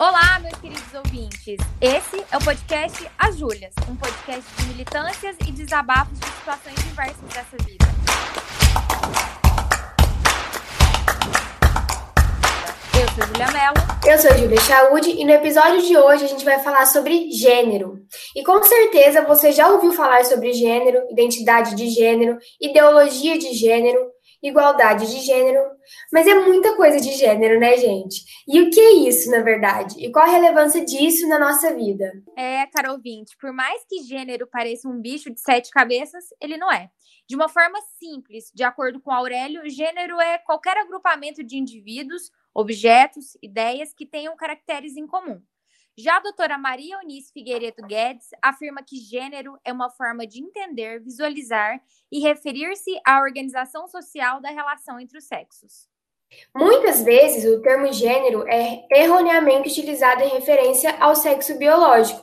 Olá, meus queridos ouvintes. Esse é o podcast As Júlias, um podcast de militâncias e desabafos de situações diversas dessa vida. Eu sou Julia Mello. Eu sou Julia Chaude e no episódio de hoje a gente vai falar sobre gênero. E com certeza você já ouviu falar sobre gênero, identidade de gênero, ideologia de gênero, igualdade de gênero, mas é muita coisa de gênero, né, gente? E o que é isso, na verdade? E qual a relevância disso na nossa vida? É, Carol Vinte, por mais que gênero pareça um bicho de sete cabeças, ele não é. De uma forma simples, de acordo com Aurélio, gênero é qualquer agrupamento de indivíduos, objetos, ideias que tenham caracteres em comum. Já a doutora Maria Eunice Figueiredo Guedes afirma que gênero é uma forma de entender, visualizar e referir-se à organização social da relação entre os sexos. Muitas vezes, o termo gênero é erroneamente utilizado em referência ao sexo biológico.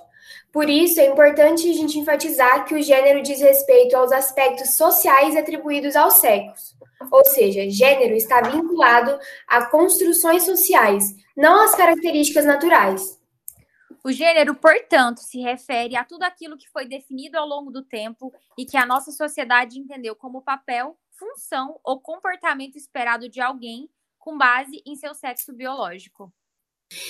Por isso, é importante a gente enfatizar que o gênero diz respeito aos aspectos sociais atribuídos ao sexo. Ou seja, gênero está vinculado a construções sociais, não às características naturais. O gênero, portanto, se refere a tudo aquilo que foi definido ao longo do tempo e que a nossa sociedade entendeu como papel, função ou comportamento esperado de alguém com base em seu sexo biológico.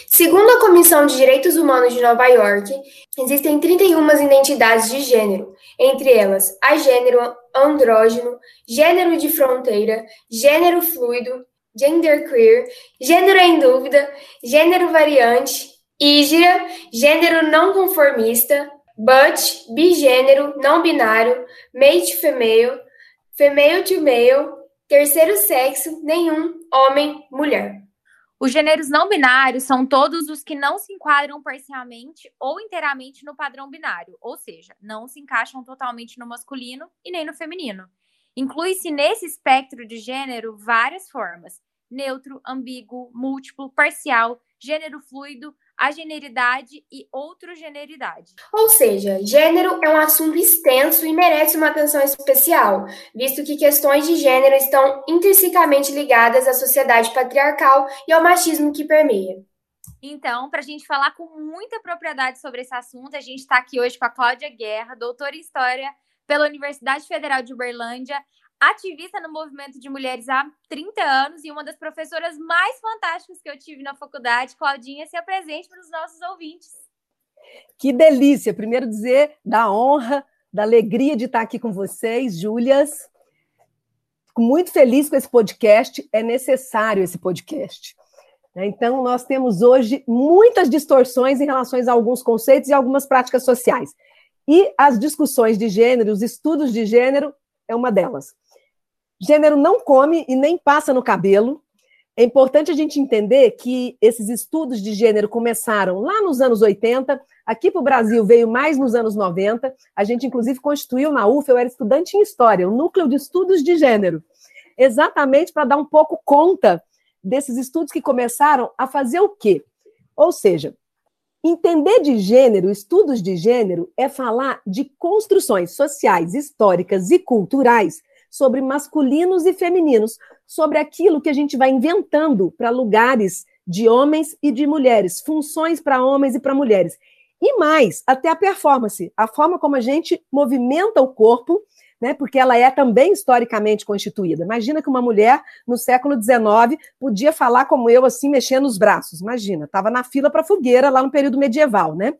Segundo a Comissão de Direitos Humanos de Nova York, existem 31 identidades de gênero, entre elas agênero, andrógeno, gênero de fronteira, gênero fluido, genderqueer, gênero em dúvida, gênero variante, Ígira, gênero não conformista, but, bigênero, não binário, mate female, female to male, terceiro sexo, nenhum, homem, mulher. Os gêneros não binários são todos os que não se enquadram parcialmente ou inteiramente no padrão binário, ou seja, não se encaixam totalmente no masculino e nem no feminino. Inclui-se nesse espectro de gênero várias formas: neutro, ambíguo, múltiplo, parcial, gênero fluido, a generidade e outrogeneridade. Ou seja, gênero é um assunto extenso e merece uma atenção especial, visto que questões de gênero estão intrinsecamente ligadas à sociedade patriarcal e ao machismo que permeia. Então, para a gente falar com muita propriedade sobre esse assunto, a gente está aqui hoje com a Cláudia Guerra, doutora em História pela Universidade Federal de Uberlândia, ativista no movimento de mulheres há 30 anos e uma das professoras mais fantásticas que eu tive na faculdade. Claudinha, se apresente para os nossos ouvintes. Que delícia! Primeiro dizer da honra, da alegria de estar aqui com vocês, Júlias. Fico muito feliz com esse podcast, é necessário esse podcast. Né? Então, nós temos hoje muitas distorções em relação a alguns conceitos e algumas práticas sociais. E as discussões de gênero, os estudos de gênero, é uma delas. Gênero não come e nem passa no cabelo. É importante a gente entender que esses estudos de gênero começaram lá nos anos 80, aqui para o Brasil veio mais nos anos 90. A gente, inclusive, constituiu na UF, eu era estudante em História, o Núcleo de Estudos de Gênero, exatamente para dar um pouco conta desses estudos que começaram a fazer o quê? Ou seja, entender de gênero, estudos de gênero, é falar de construções sociais, históricas e culturais sobre masculinos e femininos, sobre aquilo que a gente vai inventando para lugares de homens e de mulheres, funções para homens e para mulheres. E mais, até a performance, a forma como a gente movimenta o corpo, né, porque ela é também historicamente constituída. Imagina que uma mulher no século XIX podia falar como eu, assim, mexendo os braços. Imagina, estava na fila para fogueira lá no período medieval, né?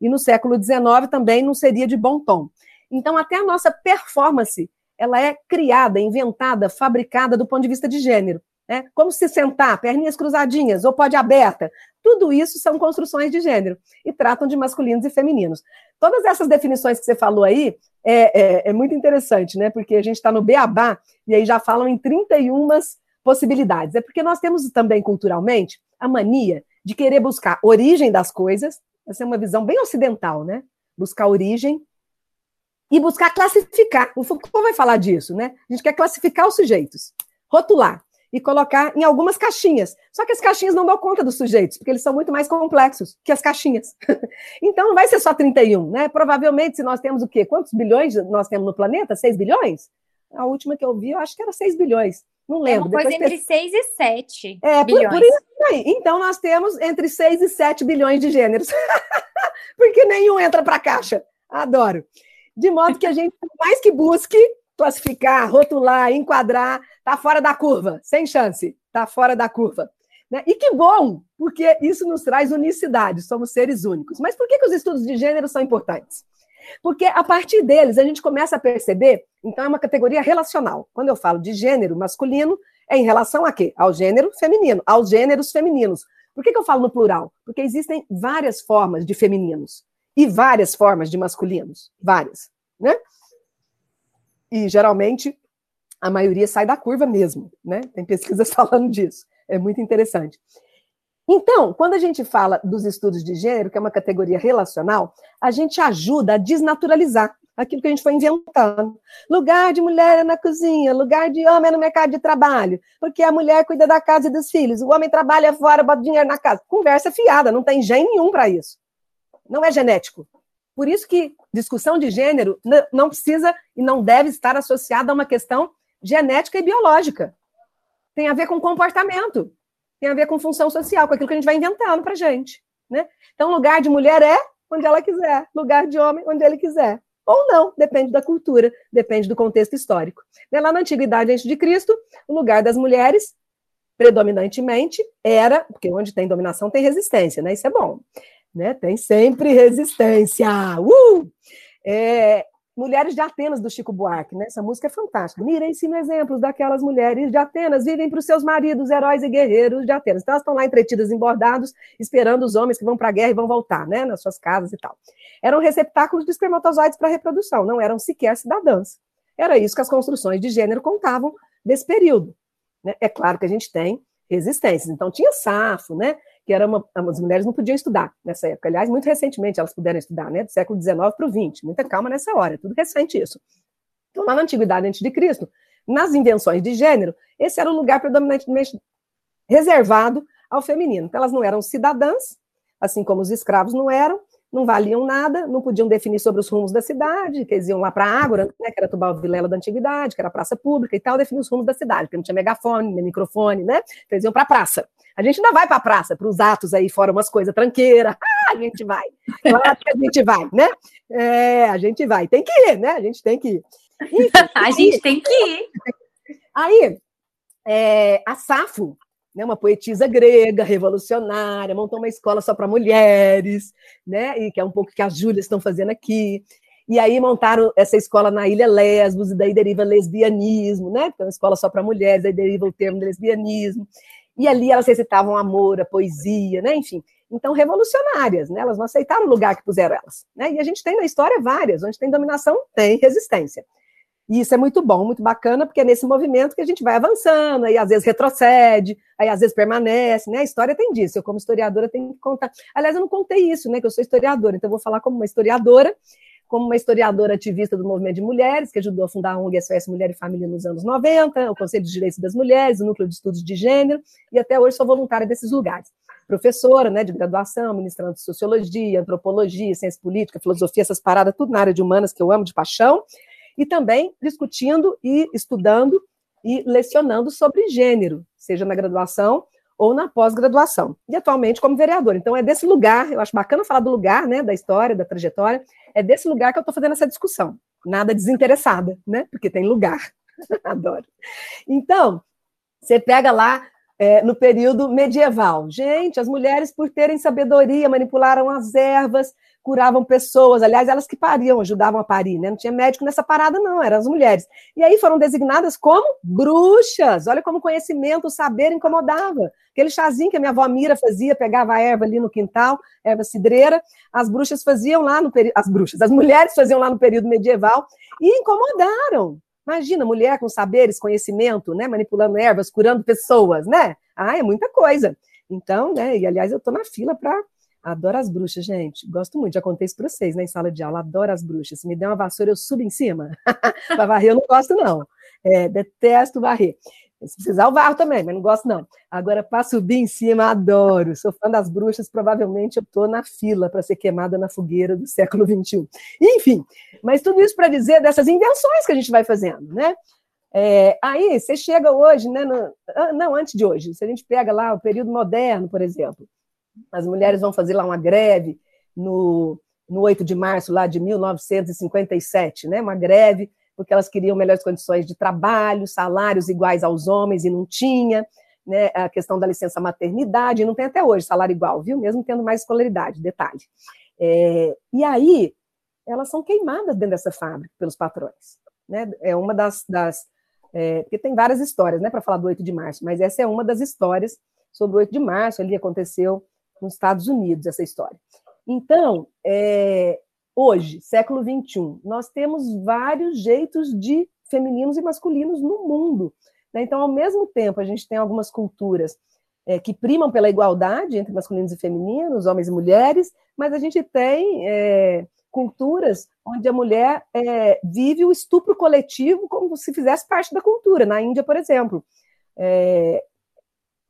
E no século XIX também não seria de bom tom. Então, até a nossa performance ela é criada, inventada, fabricada do ponto de vista de gênero. Né? Como se sentar, perninhas cruzadinhas ou pode aberta. Tudo isso são construções de gênero e tratam de masculinos e femininos. Todas essas definições que você falou aí é, é, é muito interessante, né? Porque a gente está no Beabá e aí já falam em 31 possibilidades. É porque nós temos também culturalmente a mania de querer buscar origem das coisas. Essa é uma visão bem ocidental, né? Buscar origem e buscar classificar. O Foucault vai falar disso, né? A gente quer classificar os sujeitos, rotular e colocar em algumas caixinhas. Só que as caixinhas não dão conta dos sujeitos, porque eles são muito mais complexos que as caixinhas. então não vai ser só 31, né? Provavelmente, se nós temos o quê? Quantos bilhões nós temos no planeta? 6 bilhões? A última que eu vi, eu acho que era 6 bilhões. Não lembro. É uma coisa entre 6 e 7 é, bilhões. Por, por isso aí. Então, nós temos entre 6 e 7 bilhões de gêneros. Porque nenhum entra para a caixa. Adoro. De modo que a gente, mais que busque classificar, rotular, enquadrar, está fora da curva, sem chance, está fora da curva. Né? E que bom, porque isso nos traz unicidade, somos seres únicos. Mas por que, que os estudos de gênero são importantes? Porque a partir deles a gente começa a perceber, então é uma categoria relacional. Quando eu falo de gênero masculino, é em relação a quê? Ao gênero feminino, aos gêneros femininos. Por que, que eu falo no plural? Porque existem várias formas de femininos e várias formas de masculinos, várias, né? E geralmente a maioria sai da curva mesmo, né? Tem pesquisas falando disso. É muito interessante. Então, quando a gente fala dos estudos de gênero, que é uma categoria relacional, a gente ajuda a desnaturalizar aquilo que a gente foi inventando. Lugar de mulher na cozinha, lugar de homem no mercado de trabalho, porque a mulher cuida da casa e dos filhos, o homem trabalha fora, bota dinheiro na casa. Conversa fiada, não tem gene nenhum para isso. Não é genético. Por isso que discussão de gênero não precisa e não deve estar associada a uma questão genética e biológica. Tem a ver com comportamento tem a ver com função social, com aquilo que a gente vai inventando para gente. Né? Então, lugar de mulher é onde ela quiser, lugar de homem onde ele quiser. Ou não, depende da cultura, depende do contexto histórico. Né, lá na Antiguidade, antes de Cristo, o lugar das mulheres, predominantemente, era, porque onde tem dominação tem resistência, né? Isso é bom. Né? Tem sempre resistência. Uh! É, Mulheres de Atenas, do Chico Buarque, né? Essa música é fantástica. Mirem-se exemplos daquelas mulheres de Atenas, vivem para os seus maridos, heróis e guerreiros de Atenas. Então, elas estão lá entretidas em bordados, esperando os homens que vão para a guerra e vão voltar, né? Nas suas casas e tal. Eram receptáculos de espermatozoides para reprodução, não eram sequer cidadãs. Era isso que as construções de gênero contavam desse período. Né? É claro que a gente tem resistências. Então, tinha Safo, né? Que era uma, as mulheres não podiam estudar nessa época. Aliás, muito recentemente elas puderam estudar, né? Do século XIX para o XX. Muita calma nessa hora, é tudo recente isso. Então, lá na Antiguidade antes de Cristo, nas invenções de gênero, esse era o lugar predominantemente reservado ao feminino. Então, elas não eram cidadãs, assim como os escravos não eram, não valiam nada, não podiam definir sobre os rumos da cidade, que eles iam lá para a Ágora, né, que era Tubal Vilela da antiguidade, que era praça pública e tal, definir os rumos da cidade, porque não tinha megafone, nem microfone, né? Então, eles iam para a praça. A gente ainda vai para a praça, para os atos aí fora, umas coisas tranqueiras. Ah, a gente vai. Claro que a gente vai, né? É, a gente vai. Tem que ir, né? A gente tem que ir. Enfim, a gente tem que ir. Aí, é, a Safo, né, uma poetisa grega, revolucionária, montou uma escola só para mulheres, né, e que é um pouco que as Júlias estão fazendo aqui. E aí montaram essa escola na Ilha Lesbos, e daí deriva lesbianismo, né? Então, escola só para mulheres, aí deriva o termo lesbianismo. E ali elas recitavam amor, a poesia, né? Enfim. Então, revolucionárias, né? Elas não aceitaram o lugar que puseram elas. Né? E a gente tem na história várias, onde tem dominação, tem resistência. E isso é muito bom, muito bacana, porque é nesse movimento que a gente vai avançando, aí às vezes retrocede, aí às vezes permanece, né? A história tem disso. Eu, como historiadora, tenho que contar. Aliás, eu não contei isso, né? Que eu sou historiadora, então eu vou falar como uma historiadora, como uma historiadora ativista do movimento de mulheres, que ajudou a fundar a ONG SOS Mulher e Família nos anos 90, o Conselho de Direitos das Mulheres, o Núcleo de Estudos de Gênero, e até hoje sou voluntária desses lugares. Professora, né, de graduação, ministrando Sociologia, Antropologia, Ciência Política, Filosofia, essas paradas, tudo na área de humanas que eu amo de paixão, e também discutindo e estudando e lecionando sobre gênero, seja na graduação ou na pós-graduação. E atualmente como vereador. Então é desse lugar, eu acho bacana falar do lugar, né, da história, da trajetória, é desse lugar que eu estou fazendo essa discussão. Nada desinteressada, né? Porque tem lugar. Adoro. Então, você pega lá é, no período medieval. Gente, as mulheres, por terem sabedoria, manipularam as ervas, curavam pessoas, aliás, elas que pariam, ajudavam a parir, né? Não tinha médico nessa parada, não, eram as mulheres. E aí foram designadas como bruxas. Olha como o conhecimento, o saber incomodava. Aquele chazinho que a minha avó Mira fazia, pegava a erva ali no quintal, erva cidreira, as bruxas faziam lá no período, as bruxas, as mulheres faziam lá no período medieval e incomodaram. Imagina, mulher com saberes, conhecimento, né, manipulando ervas, curando pessoas, né? Ah, é muita coisa. Então, né, e aliás, eu tô na fila para Adoro as bruxas, gente. Gosto muito. Já contei isso para vocês, né, em sala de aula. Adoro as bruxas. Se me der uma vassoura, eu subo em cima. para varrer, eu não gosto, não. É, detesto varrer. Se precisar, eu varro também, mas não gosto, não. Agora, para subir em cima, adoro. Sou fã das bruxas. Provavelmente eu estou na fila para ser queimada na fogueira do século XXI. Enfim, mas tudo isso para dizer dessas invenções que a gente vai fazendo, né? É, aí você chega hoje, né? No, ah, não, antes de hoje, se a gente pega lá o período moderno, por exemplo, as mulheres vão fazer lá uma greve no, no 8 de março lá de 1957, né? Uma greve porque elas queriam melhores condições de trabalho, salários iguais aos homens e não tinha, né? A questão da licença maternidade, não tem até hoje salário igual, viu? Mesmo tendo mais escolaridade, detalhe. É, e aí elas são queimadas dentro dessa fábrica pelos patrões, né? É uma das, das é, porque tem várias histórias, né, para falar do 8 de março, mas essa é uma das histórias sobre o 8 de março, ali aconteceu nos Estados Unidos, essa história. Então, é, hoje, século XXI, nós temos vários jeitos de femininos e masculinos no mundo. Né? Então, ao mesmo tempo, a gente tem algumas culturas é, que primam pela igualdade entre masculinos e femininos, homens e mulheres, mas a gente tem é, culturas onde a mulher é, vive o estupro coletivo como se fizesse parte da cultura. Na Índia, por exemplo, é,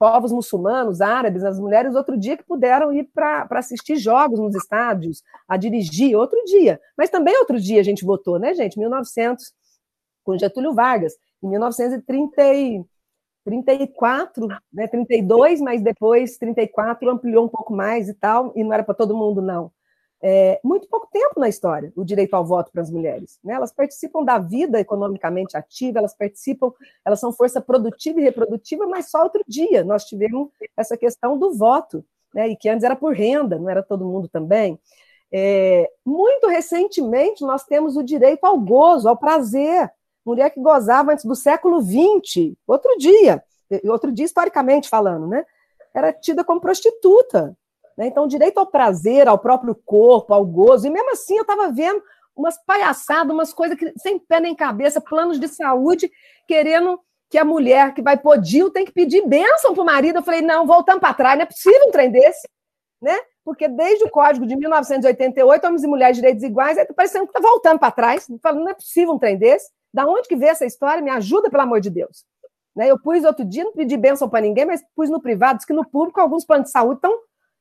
povos muçulmanos, árabes, as mulheres, outro dia que puderam ir para assistir jogos nos estádios, a dirigir, outro dia. Mas também outro dia a gente votou, né, gente? 1900, com Getúlio Vargas, em 1934, né, 32, mas depois 34 ampliou um pouco mais e tal, e não era para todo mundo, não é, muito pouco tempo na história o direito ao voto para as mulheres. Né? Elas participam da vida economicamente ativa, elas participam, elas são força produtiva e reprodutiva, mas só outro dia nós tivemos essa questão do voto, né? e que antes era por renda, não era todo mundo também. É, muito recentemente nós temos o direito ao gozo, ao prazer. Mulher que gozava antes do século XX, outro dia, outro dia historicamente falando, né? Era tida como prostituta, né? Então, direito ao prazer, ao próprio corpo, ao gozo, e mesmo assim eu estava vendo umas palhaçadas, umas coisas que, sem pé nem cabeça, planos de saúde, querendo que a mulher que vai podir tem que pedir bênção para o marido. Eu falei, não, voltando para trás, não é possível um trem desse, né? Porque desde o Código de 1988, homens e mulheres direitos iguais, está parecendo que está voltando para trás. Falando, não é possível um trem desse. Da onde que vê essa história? Me ajuda, pelo amor de Deus. Né? Eu pus outro dia, não pedi bênção para ninguém, mas pus no privado, disse que no público alguns planos de saúde estão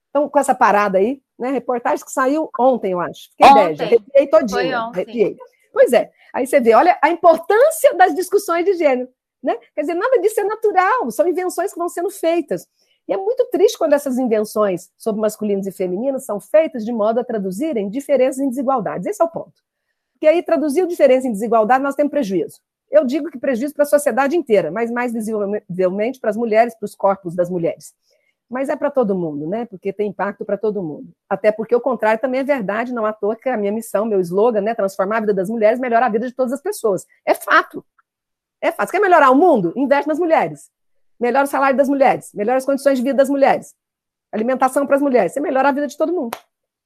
então, com essa parada aí, né? Reportagem que saiu ontem, eu acho. Fiquei ontem. arrepiei todinho. Arrepiei. Pois é. Aí você vê, olha a importância das discussões de gênero. Né? Quer dizer, nada disso é natural, são invenções que vão sendo feitas. E é muito triste quando essas invenções sobre masculinos e femininos são feitas de modo a traduzirem diferenças em desigualdades. Esse é o ponto. Porque aí, traduzir diferença em desigualdade, nós temos prejuízo. Eu digo que prejuízo para a sociedade inteira, mas mais visivelmente para as mulheres, para os corpos das mulheres mas é para todo mundo, né? Porque tem impacto para todo mundo. Até porque o contrário também é verdade, não à toa que a minha missão, meu slogan, né? Transformar a vida das mulheres, melhorar a vida de todas as pessoas. É fato. É fato. Você quer melhorar o mundo? Investe nas mulheres. Melhora o salário das mulheres, melhora as condições de vida das mulheres, alimentação para as mulheres. Você melhora a vida de todo mundo.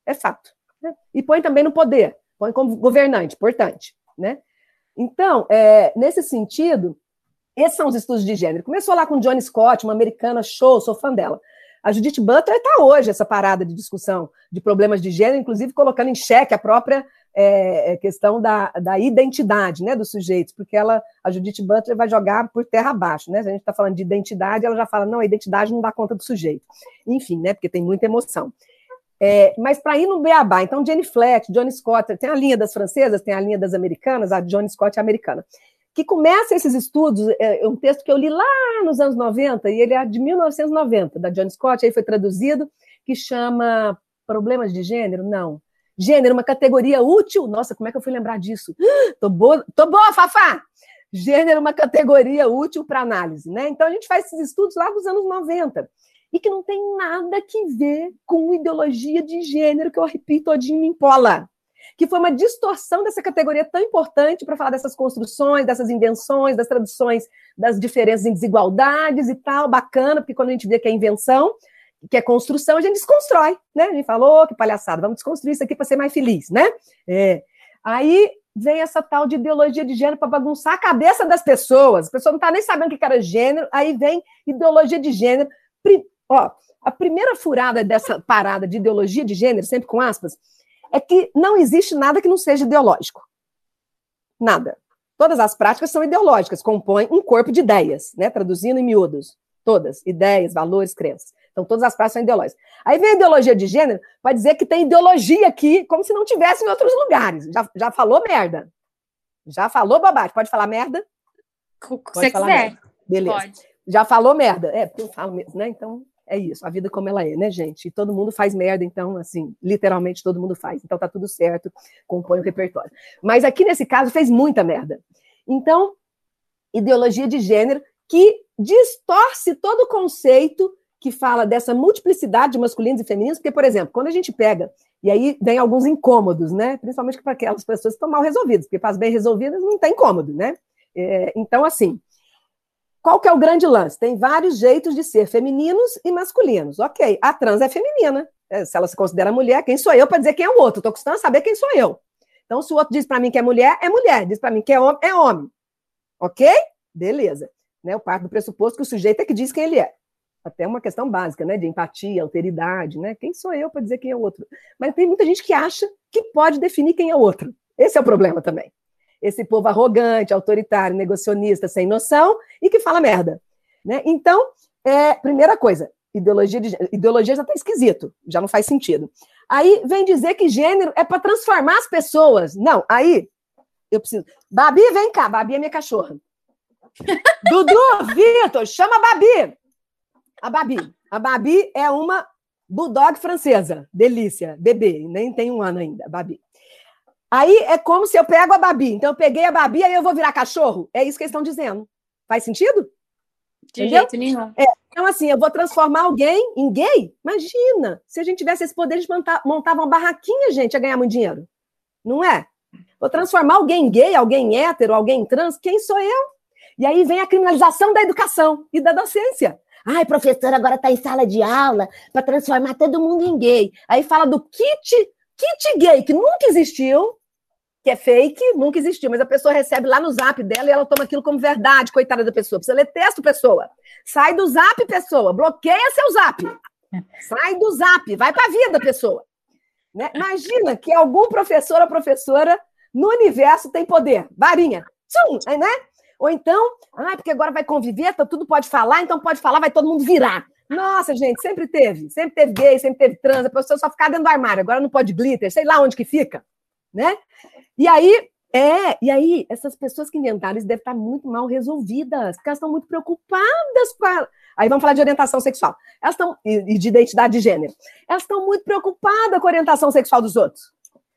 É fato. Né? E põe também no poder, põe como governante, importante, né? Então, é, nesse sentido, esses são os estudos de gênero. Começou lá com Johnny Scott, uma americana show, sou fã dela. A Judith Butler está hoje essa parada de discussão de problemas de gênero, inclusive colocando em xeque a própria é, é, questão da, da identidade né, dos sujeitos, porque ela, a Judith Butler vai jogar por terra abaixo. Né? Se a gente está falando de identidade, ela já fala, não, a identidade não dá conta do sujeito. Enfim, né, porque tem muita emoção. É, mas para ir no beabá, então Jenny Fleck, Johnny Scott, tem a linha das francesas, tem a linha das americanas, a Johnny Scott é americana que começa esses estudos, é, é um texto que eu li lá nos anos 90, e ele é de 1990, da John Scott, aí foi traduzido, que chama Problemas de Gênero? Não. Gênero, uma categoria útil. Nossa, como é que eu fui lembrar disso? Tô boa, tô boa, Fafá! Gênero, uma categoria útil para análise, né? Então a gente faz esses estudos lá dos anos 90 e que não tem nada que ver com ideologia de gênero que eu repito todinho me empola que foi uma distorção dessa categoria tão importante para falar dessas construções, dessas invenções, das traduções das diferenças em desigualdades e tal, bacana, porque quando a gente vê que é invenção, que é construção, a gente desconstrói, né? A gente falou, oh, que palhaçada, vamos desconstruir isso aqui para ser mais feliz, né? É. Aí vem essa tal de ideologia de gênero para bagunçar a cabeça das pessoas. A pessoa não está nem sabendo o que era gênero, aí vem ideologia de gênero. Ó, a primeira furada dessa parada de ideologia de gênero, sempre com aspas, é que não existe nada que não seja ideológico. Nada. Todas as práticas são ideológicas, compõem um corpo de ideias, né? Traduzindo em miúdos. Todas. Ideias, valores, crenças. Então, todas as práticas são ideológicas. Aí vem a ideologia de gênero para dizer que tem ideologia aqui, como se não tivesse em outros lugares. Já, já falou merda. Já falou bobagem. Pode falar merda? Se quiser. Merda. Beleza. Pode. Já falou merda? É, porque eu falo mesmo, né? Então, é isso, a vida como ela é, né, gente? E todo mundo faz merda, então, assim, literalmente todo mundo faz. Então tá tudo certo, compõe o repertório. Mas aqui nesse caso fez muita merda. Então, ideologia de gênero que distorce todo o conceito que fala dessa multiplicidade de masculinos e femininos, porque, por exemplo, quando a gente pega, e aí vem alguns incômodos, né? Principalmente para aquelas pessoas que estão mal resolvidas, porque as bem resolvidas não tem incômodo, né? É, então, assim, qual que é o grande lance? Tem vários jeitos de ser femininos e masculinos. Ok, a trans é feminina. É, se ela se considera mulher, quem sou eu para dizer quem é o outro? Estou custando saber quem sou eu. Então, se o outro diz para mim que é mulher, é mulher. Diz para mim que é homem, é homem. Ok? Beleza. Né, eu parto do pressuposto que o sujeito é que diz quem ele é. Até uma questão básica, né? De empatia, alteridade, né? Quem sou eu para dizer quem é o outro? Mas tem muita gente que acha que pode definir quem é o outro. Esse é o problema também esse povo arrogante, autoritário, negacionista, sem noção e que fala merda. Né? Então, é, primeira coisa, ideologia, de, ideologia já está esquisito, já não faz sentido. Aí vem dizer que gênero é para transformar as pessoas. Não, aí eu preciso. Babi, vem cá, Babi é minha cachorra. Dudu, Vitor, chama a Babi. A Babi. A Babi é uma bulldog francesa. Delícia, bebê, nem tem um ano ainda, Babi. Aí é como se eu pego a Babi. Então eu peguei a Babi, aí eu vou virar cachorro. É isso que eles estão dizendo. Faz sentido? De Entendeu? jeito nenhum. É, então, assim, eu vou transformar alguém em gay? Imagina! Se a gente tivesse esse poder, a gente montava uma barraquinha, gente, a ganhar muito dinheiro. Não é? Vou transformar alguém em gay, alguém hétero, alguém trans, quem sou eu? E aí vem a criminalização da educação e da docência. Ai, professor, agora está em sala de aula para transformar todo mundo em gay. Aí fala do kit, kit gay, que nunca existiu, que é fake, nunca existiu, mas a pessoa recebe lá no zap dela e ela toma aquilo como verdade, coitada da pessoa. Precisa ler texto, pessoa. Sai do zap, pessoa. Bloqueia seu zap. Sai do zap. Vai para a vida, pessoa. Né? Imagina que algum professor ou professora no universo tem poder. Varinha. Tchum, né? Ou então, ah, porque agora vai conviver, então tudo pode falar, então pode falar, vai todo mundo virar. Nossa, gente, sempre teve. Sempre teve gay, sempre teve trans. A pessoa só ficar dentro do armário. Agora não pode glitter, sei lá onde que fica. Né? E aí, é, e aí, essas pessoas que inventaram isso devem estar muito mal resolvidas, porque elas estão muito preocupadas com a. Aí vamos falar de orientação sexual. Elas estão. E de identidade de gênero. Elas estão muito preocupadas com a orientação sexual dos outros.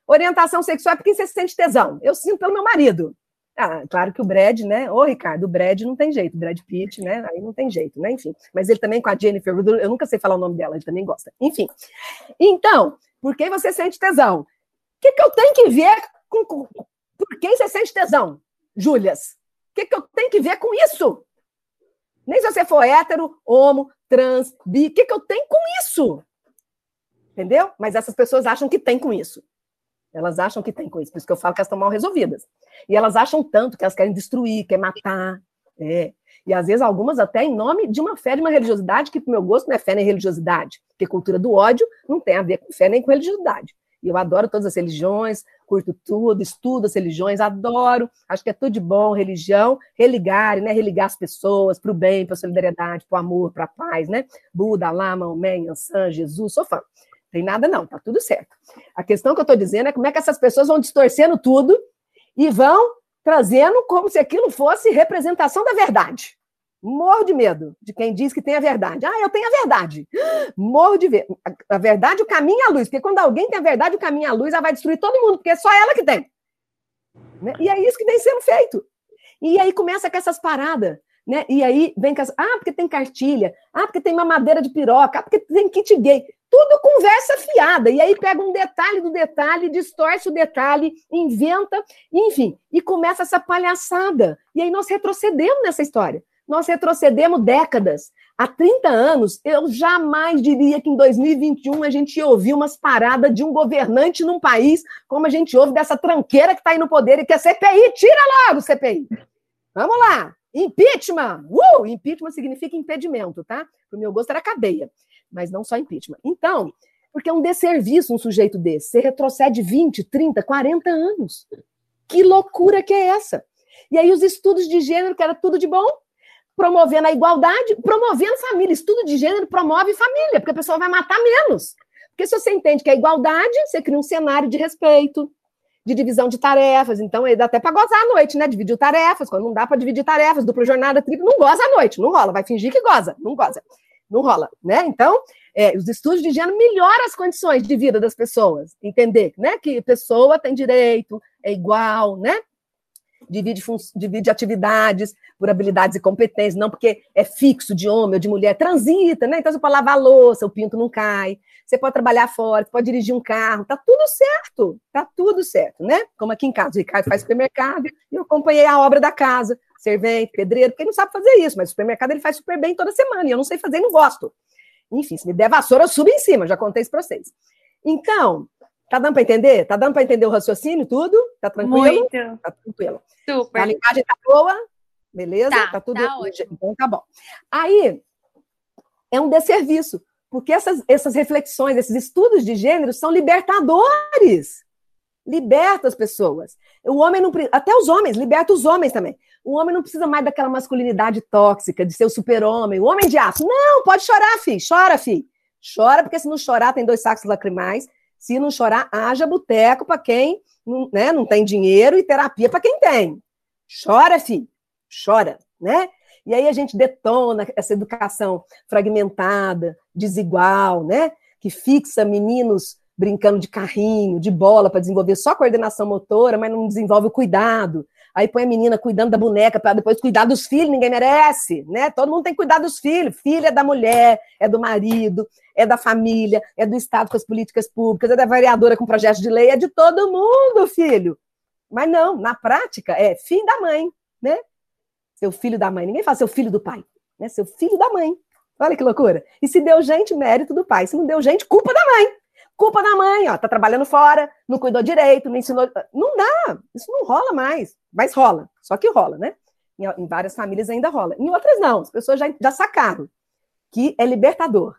Orientação sexual é porque você sente tesão. Eu sinto pelo meu marido. Ah, claro que o Brad, né? Ô, Ricardo, o Brad não tem jeito. Brad Pitt, né? Aí não tem jeito, né? Enfim. Mas ele também com a Jennifer, eu nunca sei falar o nome dela, ele também gosta. Enfim. Então, por que você sente tesão? O que, que eu tenho que ver com, com, por quem você sente tesão, Júlias? O que, que eu tenho que ver com isso? Nem se você for hétero, homo, trans, bi, o que, que eu tenho com isso? Entendeu? Mas essas pessoas acham que tem com isso. Elas acham que tem com isso, por isso que eu falo que elas estão mal resolvidas. E elas acham tanto que elas querem destruir, querem matar. É. E às vezes algumas até em nome de uma fé, de uma religiosidade, que, pro meu gosto, não é fé nem religiosidade. Porque cultura do ódio não tem a ver com fé nem com religiosidade. E eu adoro todas as religiões, curto tudo, estudo as religiões, adoro, acho que é tudo de bom, religião, religar, né? Religar as pessoas para o bem, para a solidariedade, para o amor, para a paz, né? Buda, Lama, Maomé, Yansan, Jesus, sou fã. Tem nada não, tá tudo certo. A questão que eu estou dizendo é como é que essas pessoas vão distorcendo tudo e vão trazendo como se aquilo fosse representação da verdade. Morro de medo de quem diz que tem a verdade. Ah, eu tenho a verdade. Morro de ver. A verdade, o caminho é a luz. Porque quando alguém tem a verdade, o caminho é a luz, ela vai destruir todo mundo, porque é só ela que tem. Né? E é isso que vem sendo feito. E aí começa com essas paradas. Né? E aí vem com as. Ah, porque tem cartilha. Ah, porque tem mamadeira de piroca. Ah, porque tem kit gay. Tudo conversa fiada. E aí pega um detalhe do detalhe, distorce o detalhe, inventa, enfim. E começa essa palhaçada. E aí nós retrocedemos nessa história nós retrocedemos décadas. Há 30 anos, eu jamais diria que em 2021 a gente ia ouvir umas paradas de um governante num país como a gente ouve dessa tranqueira que está aí no poder e que é CPI. Tira logo, CPI! Vamos lá! Impeachment! Uh! Impeachment significa impedimento, tá? Para o meu gosto era cadeia, mas não só impeachment. Então, porque é um desserviço um sujeito desse. Você retrocede 20, 30, 40 anos. Que loucura que é essa? E aí os estudos de gênero, que era tudo de bom, promovendo a igualdade, promovendo família. Estudo de gênero promove família, porque a pessoa vai matar menos. Porque se você entende que é igualdade, você cria um cenário de respeito. de divisão de tarefas. Então, dá até para gozar à noite, né? Dividir tarefas. Quando não dá para dividir tarefas, dupla jornada, tripla, não goza à noite, não rola. Vai fingir que goza, não goza. Não rola, né? Então, é, os estudos de gênero melhoram as condições de vida das pessoas. Entender, né? Que pessoa tem direito, é igual, né? Divide, divide atividades por habilidades e competências, não porque é fixo de homem ou de mulher, transita, né? Então você pode lavar a louça, o pinto não cai, você pode trabalhar fora, você pode dirigir um carro, tá tudo certo, tá tudo certo, né? Como aqui em casa, o Ricardo faz supermercado, e eu acompanhei a obra da casa, servente, pedreiro, porque ele não sabe fazer isso, mas o supermercado ele faz super bem toda semana, e eu não sei fazer não gosto. Enfim, se me der vassoura, eu subo em cima, já contei isso para vocês. Então, Tá dando para entender? Tá dando para entender o raciocínio, tudo? Tá tranquilo? Muito. Tá tranquilo. Super. A linguagem tá boa? Beleza? Tá, tá tudo tá ótimo. Então tá bom. Aí é um desserviço, porque essas, essas reflexões, esses estudos de gênero são libertadores. Liberta as pessoas. O homem não até os homens, liberta os homens também. O homem não precisa mais daquela masculinidade tóxica de ser o super-homem, o homem de aço. Não, pode chorar, filho. Chora, filho. Chora, porque se não chorar, tem dois sacos lacrimais. Se não chorar, haja boteco para quem não, né, não tem dinheiro e terapia para quem tem. Chora, filho, chora, né? E aí a gente detona essa educação fragmentada, desigual, né? Que fixa meninos brincando de carrinho, de bola para desenvolver só coordenação motora, mas não desenvolve o cuidado. Aí põe a menina cuidando da boneca para depois cuidar dos filhos, ninguém merece, né? Todo mundo tem que cuidar dos filhos. Filha é da mulher, é do marido, é da família, é do Estado com as políticas públicas, é da vereadora com projetos de lei, é de todo mundo, filho. Mas não, na prática, é filho da mãe, né? Seu filho da mãe. Ninguém fala seu filho do pai, né? Seu filho da mãe. Olha que loucura. E se deu gente, mérito do pai. Se não deu gente, culpa da mãe. Culpa da mãe, ó, tá trabalhando fora, não cuidou direito, não ensinou. Não dá, isso não rola mais. Mas rola, só que rola, né? Em, várias famílias ainda rola. Em outras não, as pessoas já, já sacaram que é libertador.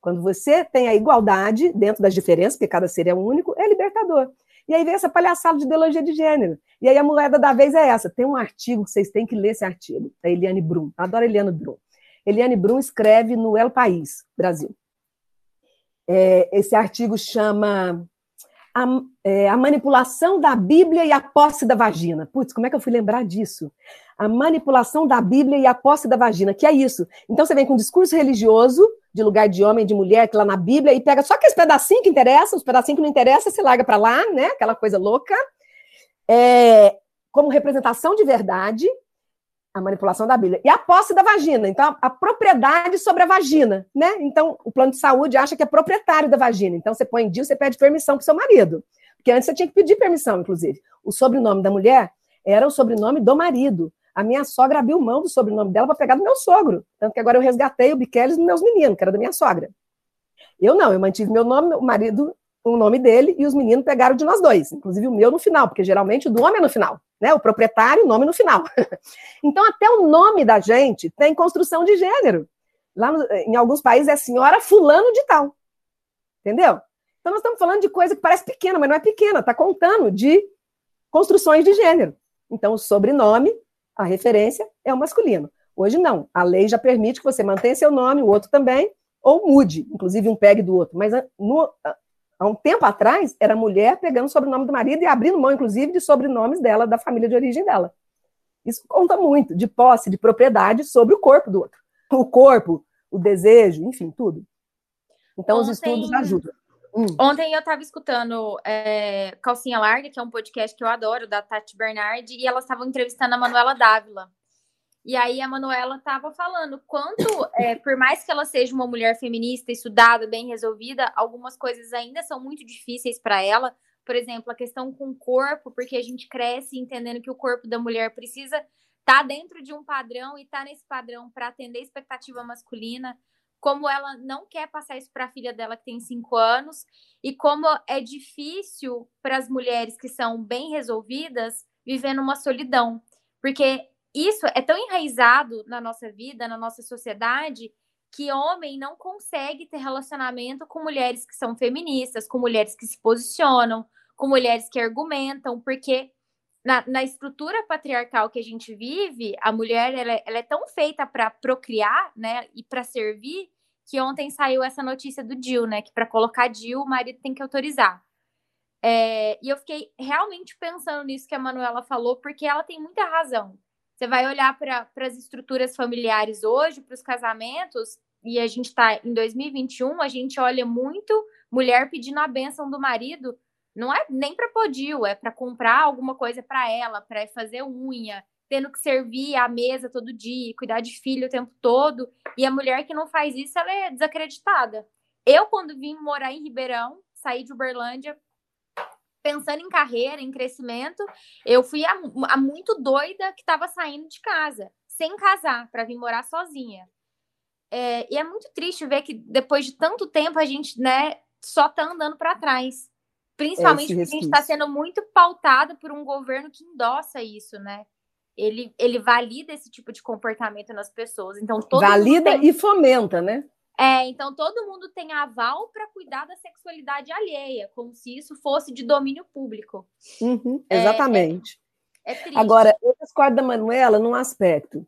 Quando você tem a igualdade dentro das diferenças, porque cada ser é único, é libertador. E aí vem essa palhaçada de ideologia de gênero. E aí a moeda da vez é essa. Tem um artigo vocês têm que ler esse artigo, da Eliane Brum. Adoro Eliane Brum. Eliane Brum escreve no El País, Brasil. É, esse artigo chama a, é, a, manipulação da Bíblia e a posse da vagina. Putz, como é que eu fui lembrar disso? A manipulação da Bíblia e a posse da vagina, que é isso. Então você vem com um discurso religioso, de lugar de homem de mulher, que lá na Bíblia, e pega só aqueles pedacinhos que interessam, os pedacinhos que não interessam, você larga para lá, né? Aquela coisa louca. É, como representação de verdade, a manipulação da Bíblia. E a posse da vagina, então a, propriedade sobre a vagina, né? Então o plano de saúde acha que é proprietário da vagina. Então você põe em dia, você pede permissão para seu marido. Porque antes você tinha que pedir permissão, inclusive. O sobrenome da mulher era o sobrenome do marido. A minha sogra abriu mão do sobrenome dela para pegar do meu sogro. Tanto que agora eu resgatei o Biqueles dos meus meninos, que era da minha sogra. Eu não, eu mantive meu nome, o marido o nome dele e os meninos pegaram de nós dois, inclusive o meu no final, porque geralmente o do homem é no final, né? O proprietário, o nome no final. então, até o nome da gente tem construção de gênero. Lá no, em alguns países é senhora fulano de tal. Entendeu? Então, nós estamos falando de coisa que parece pequena, mas não é pequena, está contando de construções de gênero. Então, o sobrenome, a referência, é o masculino. Hoje não. A lei já permite que você mantenha seu nome, o outro também, ou mude, inclusive um pegue do outro. Mas no, Há um tempo atrás, era mulher pegando o sobrenome do marido e abrindo mão, inclusive, de sobrenomes dela, da família de origem dela. Isso conta muito de posse, de propriedade sobre o corpo do outro. O corpo, o desejo, enfim, tudo. Então, ontem, os estudos ajudam. Hum. Ontem eu estava escutando é, Calcinha Larga, que é um podcast que eu adoro, da Tati Bernardi, e elas estavam entrevistando a Manuela Dávila. E aí a Manuela estava falando quanto, é, por mais que ela seja uma mulher feminista, estudada, bem resolvida, algumas coisas ainda são muito difíceis para ela. Por exemplo, a questão com o corpo, porque a gente cresce entendendo que o corpo da mulher precisa estar tá dentro de um padrão e estar tá nesse padrão para atender a expectativa masculina. Como ela não quer passar isso para a filha dela que tem cinco anos, e como é difícil para as mulheres que são bem resolvidas viver numa solidão. Porque isso é tão enraizado na nossa vida, na nossa sociedade, que homem não consegue ter relacionamento com mulheres que são feministas, com mulheres que se posicionam, com mulheres que argumentam, porque na, na estrutura patriarcal que a gente vive, a mulher ela, é, ela é tão feita para procriar, né, e para servir, que ontem saiu essa notícia do Dil, né, que para colocar Dil o marido tem que autorizar. É, e eu fiquei realmente pensando nisso que a Manuela falou, porque ela tem muita razão. Você vai olhar para as estruturas familiares hoje, para os casamentos, e a gente está em 2021, a gente olha muito mulher pedindo a benção do marido, não é nem para podio, é para comprar alguma coisa para ela, para fazer unha, tendo que servir a mesa todo dia, cuidar de filho o tempo todo. E a mulher que não faz isso, ela é desacreditada. Eu, quando vim morar em Ribeirão, saí de Uberlândia, pensando em carreira, em crescimento, eu fui a, a muito doida que estava saindo de casa, sem casar, para vir morar sozinha. É, e é muito triste ver que depois de tanto tempo a gente, né, só tá andando para trás. Principalmente é porque a gente está sendo muito pautado por um governo que endossa isso, né? Ele, ele valida esse tipo de comportamento nas pessoas. Então, todo valida tem... e fomenta, né? É, então todo mundo tem aval para cuidar da sexualidade alheia, como se isso fosse de domínio público. Uhum, exatamente. É, é, é triste. Agora, eu discordo da Manuela num aspecto.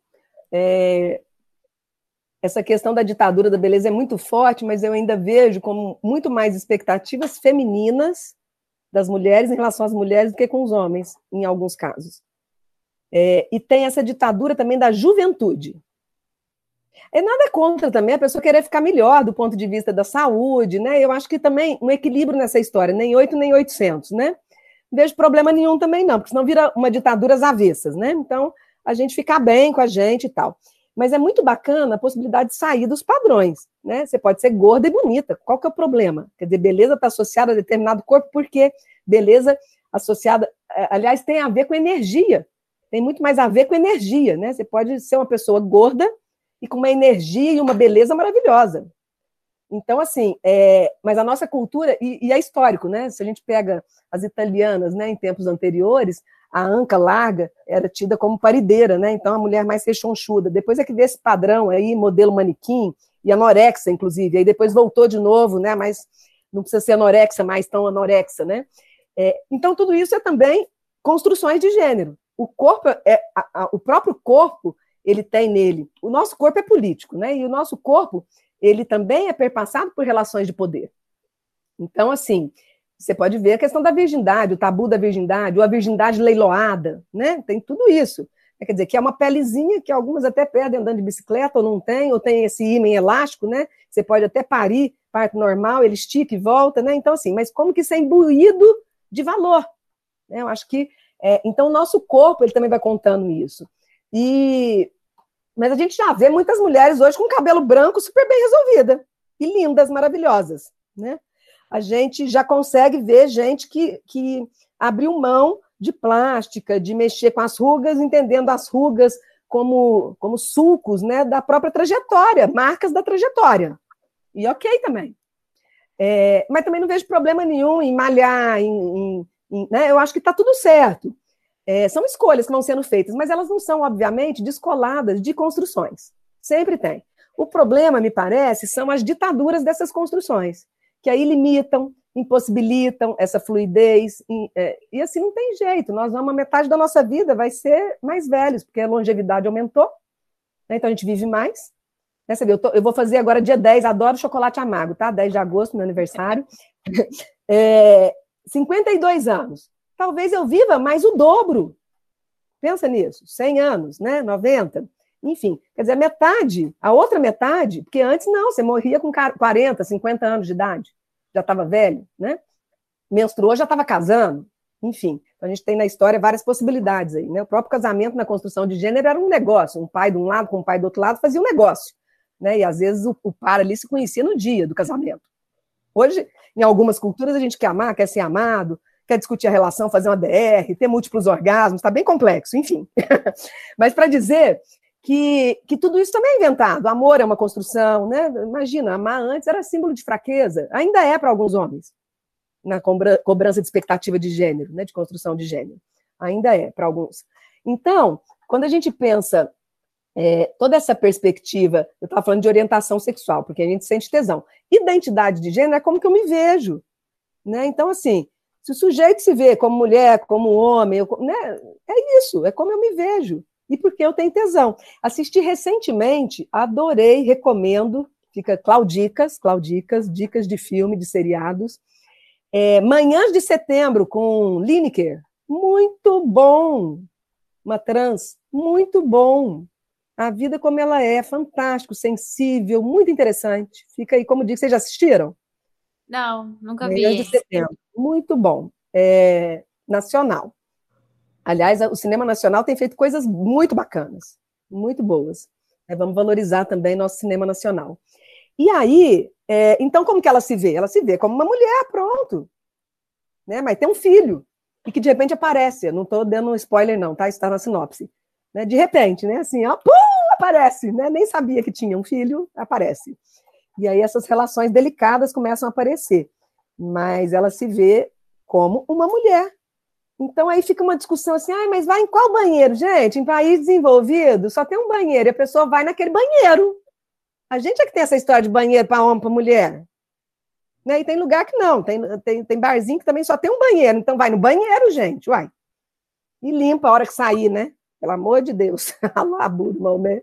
É, essa questão da ditadura da beleza é muito forte, mas eu ainda vejo como muito mais expectativas femininas das mulheres em relação às mulheres do que com os homens, em alguns casos. É, e tem essa ditadura também da juventude. É nada contra também a pessoa querer ficar melhor do ponto de vista da saúde, né? Eu acho que também um equilíbrio nessa história, nem 8 nem 800, né? Não vejo problema nenhum também não, porque senão vira uma ditadura às avessas, né? Então, a gente ficar bem com a gente e tal. Mas é muito bacana a possibilidade de sair dos padrões, né? Você pode ser gorda e bonita, qual que é o problema? Quer dizer, beleza está associada a determinado corpo, porque beleza associada, é, aliás, tem a ver com energia, tem muito mais a ver com energia, né? Você pode ser uma pessoa gorda e com uma energia e uma beleza maravilhosa. Então, assim, é, mas a nossa cultura, e, e, é histórico, né? Se a gente pega as italianas, né, em tempos anteriores, a anca larga era tida como parideira, né? Então, a mulher mais rechonchuda. Depois é que vê esse padrão aí, modelo manequim, e anorexa, inclusive. Aí depois voltou de novo, né? Mas não precisa ser anorexa mais tão anorexa, né? É, então, tudo isso é também construções de gênero. O corpo, é, a, a, o próprio corpo ele tem nele. O nosso corpo é político, né? E o nosso corpo, ele também é perpassado por relações de poder. Então, assim, você pode ver a questão da virgindade, o tabu da virgindade, ou a virgindade leiloada, né? Tem tudo isso. Quer dizer, que é uma pelezinha que algumas até perdem andando de bicicleta, ou não tem, ou tem esse ímã elástico, né? Você pode até parir, parto normal, ele estica e volta, né? Então, assim, mas como que isso é imbuído de valor? Né? Eu acho que. É, então, o nosso corpo, ele também vai contando isso. E mas a gente já vê muitas mulheres hoje com cabelo branco super bem resolvida e lindas, maravilhosas, né? A gente já consegue ver gente que, que abriu mão de plástica, de mexer com as rugas, entendendo as rugas como, como sulcos né, da própria trajetória, marcas da trajetória. E ok também. É, mas também não vejo problema nenhum em malhar, em, em, em né, eu acho que está tudo certo. É, são escolhas que vão sendo feitas, mas elas não são, obviamente, descoladas de construções. Sempre tem. O problema, me parece, são as ditaduras dessas construções, que aí limitam, impossibilitam essa fluidez, e, é, e assim não tem jeito. Nós vamos, metade da nossa vida vai ser mais velhos, porque a longevidade aumentou, né, então a gente vive mais. Né, viu, eu, tô, eu, vou fazer agora dia 10, adoro chocolate amargo, tá? 10 de agosto, meu aniversário. é, 52 anos talvez eu viva mais o dobro. Pensa nisso, 100 anos, né? 90. Enfim, quer dizer, a metade, a outra metade, porque antes não, você morria com 40, 50 anos de idade, já estava velho, né? Menstruou, já estava casando, enfim. Então a gente tem na história várias possibilidades aí, né? O próprio casamento na construção de gênero era um negócio, um pai de um lado com um pai do outro lado fazia um negócio, né? E às vezes o, o par ali se conhecia no dia do casamento. Hoje, em algumas culturas, a gente quer amar, quer ser amado, quer discutir a relação, fazer uma DR, ter múltiplos orgasmos, está bem complexo, enfim. Mas para dizer que, que tudo isso também é inventado. Amor é uma construção, né? Imagina, amar antes era símbolo de fraqueza, ainda é para alguns homens, na cobrança de expectativa de gênero, né? de construção de gênero. Ainda é para alguns. Então, quando a gente pensa é, toda essa perspectiva, eu estava falando de orientação sexual, porque a gente sente tesão. Identidade de gênero é como que eu me vejo. Né? Então, assim, se o sujeito se vê como mulher, como homem, eu, né, é isso, é como eu me vejo. E porque eu tenho tesão. Assisti recentemente, adorei, recomendo, fica Claudicas, Claudicas, dicas de filme, de seriados. É, Manhãs de Setembro, com Lineker. Muito bom. Uma trans. Muito bom. A vida como ela é, fantástico, sensível, muito interessante. Fica aí, como digo, vocês já assistiram? Não, nunca Manhãs vi. de Setembro. Muito bom. É, nacional. Aliás, o cinema nacional tem feito coisas muito bacanas, muito boas. É, vamos valorizar também nosso cinema nacional. E aí, é, então como que ela se vê? Ela se vê como uma mulher, pronto. Né? Mas tem um filho, e que de repente aparece. Eu não estou dando um spoiler, não, tá? Está na sinopse. Né? De repente, né? Assim, ó, pum, aparece, né? Nem sabia que tinha um filho, aparece. E aí essas relações delicadas começam a aparecer. Mas ela se vê como uma mulher, então aí fica uma discussão assim, ah, mas vai em qual banheiro? Gente, em país desenvolvido só tem um banheiro e a pessoa vai naquele banheiro. A gente é que tem essa história de banheiro para homem, para mulher. Né? E tem lugar que não, tem, tem, tem barzinho que também só tem um banheiro. Então vai no banheiro, gente, uai. E limpa a hora que sair, né? Pelo amor de Deus. Alá, Burman, né?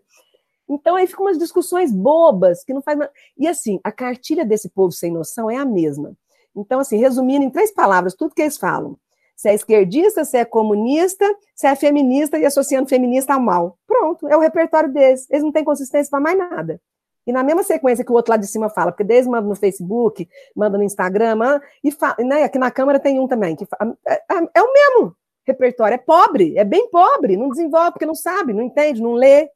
Então aí ficam umas discussões bobas que não faz. E assim, a cartilha desse povo sem noção é a mesma. Então, assim, resumindo em três palavras, tudo que eles falam se é esquerdista, se é comunista, se é feminista e associando feminista ao mal. Pronto, é o repertório deles. Eles não têm consistência para mais nada. E na mesma sequência que o outro lá de cima fala, porque desde manda no Facebook, manda no Instagram, e fala, né, aqui na Câmara tem um também, que fala, é, é, é, o mesmo repertório, é pobre, é bem pobre, não desenvolve porque não sabe, não entende, não lê.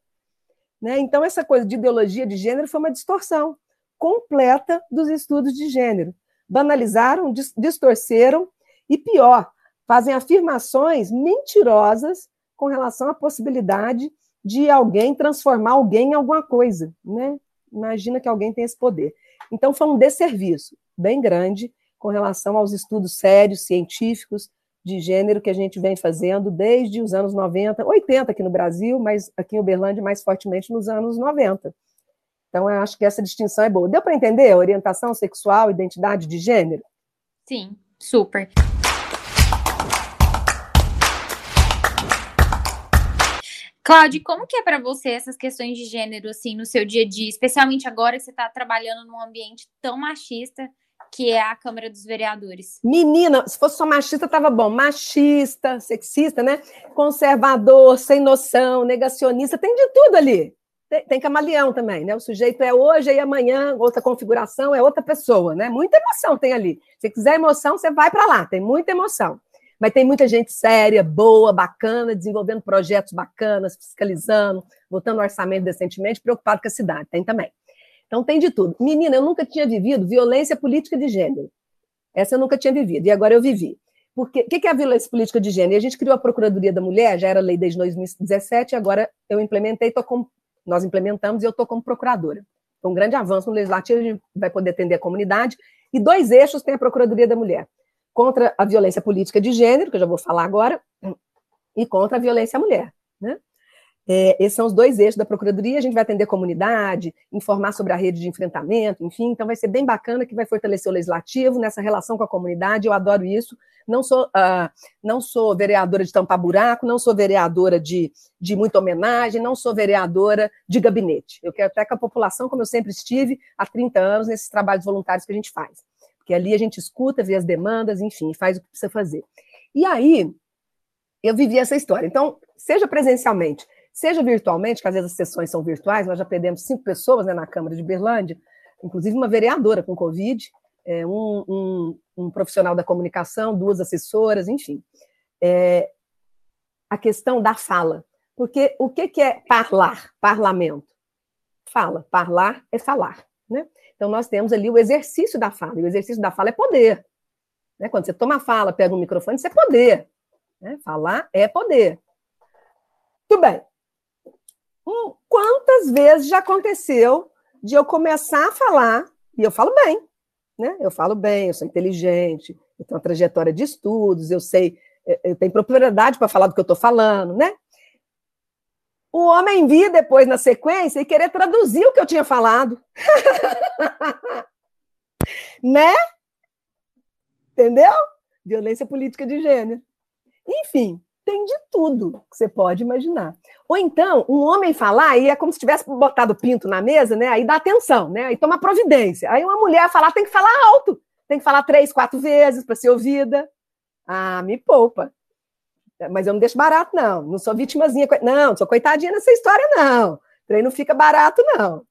Né? Então, essa coisa de ideologia de gênero foi uma distorção completa dos estudos de gênero. Banalizaram, distorceram, e pior, fazem afirmações mentirosas com relação à possibilidade de alguém transformar alguém em alguma coisa, né? Imagina que alguém tem esse poder. Então foi um desserviço bem grande com relação aos estudos sérios, científicos de gênero que a gente vem fazendo desde os anos 90, 80 aqui no Brasil, mas aqui em Uberlândia mais fortemente nos anos 90. Então eu acho que essa distinção é boa. Deu para entender? Orientação sexual, identidade de gênero? Sim, super. Cláudia, como que é para você essas questões de gênero, assim, no seu dia a dia, especialmente agora que você está trabalhando num ambiente tão machista que é a Câmara dos Vereadores? Menina, se fosse só machista, tava bom. Machista, sexista, né? Conservador, sem noção, negacionista, tem de tudo ali. Tem, tem camaleão também, né? O sujeito é hoje e amanhã, outra configuração, é outra pessoa, né? Muita emoção tem ali. Se quiser emoção, você vai para lá, tem muita emoção. Mas tem muita gente séria, boa, bacana, desenvolvendo projetos bacanas, fiscalizando, botando orçamento decentemente, preocupado com a cidade. Tem também. Então tem de tudo. Menina, eu nunca tinha vivido violência política de gênero. Essa eu nunca tinha vivido, e agora eu vivi. Porque o que é a violência política de gênero? E a gente criou a Procuradoria da Mulher, já era lei desde 2017, agora eu implementei, com, nós implementamos e eu estou como procuradora. Foi um grande avanço no legislativo, a gente vai poder atender a comunidade. E dois eixos tem a Procuradoria da Mulher contra a violência política de gênero, que eu já vou falar agora, e contra a violência à mulher. Né? É, esses são os dois eixos da Procuradoria. A gente vai atender comunidade, informar sobre a rede de enfrentamento, enfim. Então, vai ser bem bacana que vai fortalecer o legislativo nessa relação com a comunidade. Eu adoro isso. Não sou, uh, não sou vereadora de tampar buraco, não sou vereadora de, de muita homenagem, não sou vereadora de gabinete. Eu quero até que a população, como eu sempre estive há 30 anos, nesses trabalhos voluntários que a gente faz porque ali a gente escuta, vê as demandas, enfim, faz o que precisa fazer. E aí, eu vivi essa história. Então, seja presencialmente, seja virtualmente, que às vezes as sessões são virtuais, nós já perdemos cinco pessoas né, na Câmara de Berlândia, inclusive uma vereadora com Covid, é, um, um, um, profissional da comunicação, duas assessoras, enfim. É, a questão da fala. Porque o que, que é parlar, parlamento? Fala, parlar é falar. Né? Então, nós temos ali o exercício da fala, e o exercício da fala é poder. Né? Quando você toma a fala, pega um microfone, isso é poder. Né? Falar é poder. Tudo bem. Hum, quantas vezes já aconteceu de eu começar a falar, e eu falo bem, né? Eu falo bem, eu sou inteligente, eu tenho uma trajetória de estudos, eu sei, eu tenho propriedade para falar do que eu estou falando, né? o homem vir depois na sequência e querer traduzir o que eu tinha falado. né? Entendeu? Violência política de gênero. Enfim, tem de tudo que você pode imaginar. Ou então, um homem falar e é como se tivesse botado pinto na mesa, né? Aí dá atenção, né? Aí toma providência. Aí uma mulher falar tem que falar alto, tem que falar três, quatro vezes para ser ouvida. Ah, me poupa. Mas eu não deixo barato, não. Não sou vitimazinha. Não, não sou coitadinha nessa história, não. Treino fica barato, não.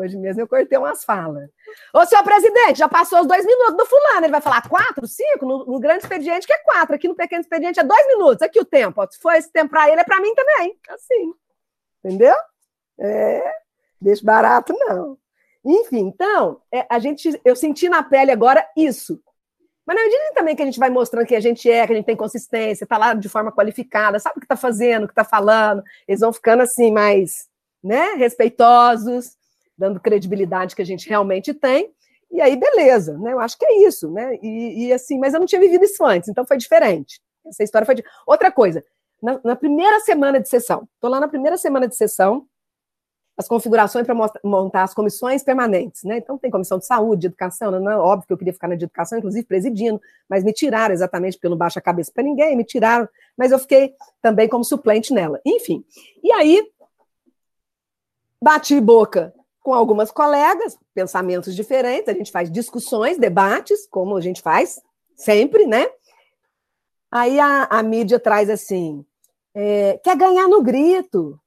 Hoje mesmo eu cortei umas falas. Ô, senhor presidente, já passou os dois minutos do fulano. Ele vai falar quatro, cinco? No, no grande expediente, que é quatro. Aqui no pequeno expediente é dois minutos. Aqui o tempo. Se for esse tempo para ele, é para mim também. Assim. Entendeu? É. Deixa barato, não. Enfim, então, é, a gente, eu senti na pele agora isso. Mas na medida também que a gente vai mostrando que a gente é, que a gente tem consistência, está lá de forma qualificada, sabe o que está fazendo, o que está falando, eles vão ficando assim mais né, respeitosos, dando credibilidade que a gente realmente tem. E aí, beleza, né? Eu acho que é isso, né? E, e assim, mas eu não tinha vivido isso antes, então foi diferente. Essa história foi. De... Outra coisa, na, na primeira semana de sessão, estou lá na primeira semana de sessão, as configurações para montar as comissões permanentes, né? Então tem comissão de saúde, de educação, não, é óbvio que eu queria ficar na de educação, inclusive presidindo, mas me tiraram exatamente porque eu não baixo a cabeça para ninguém, me tiraram, mas eu fiquei também como suplente nela. Enfim. E aí bati boca com algumas colegas, pensamentos diferentes, a gente faz discussões, debates, como a gente faz sempre, né? Aí a, a mídia traz assim, é, quer ganhar no grito,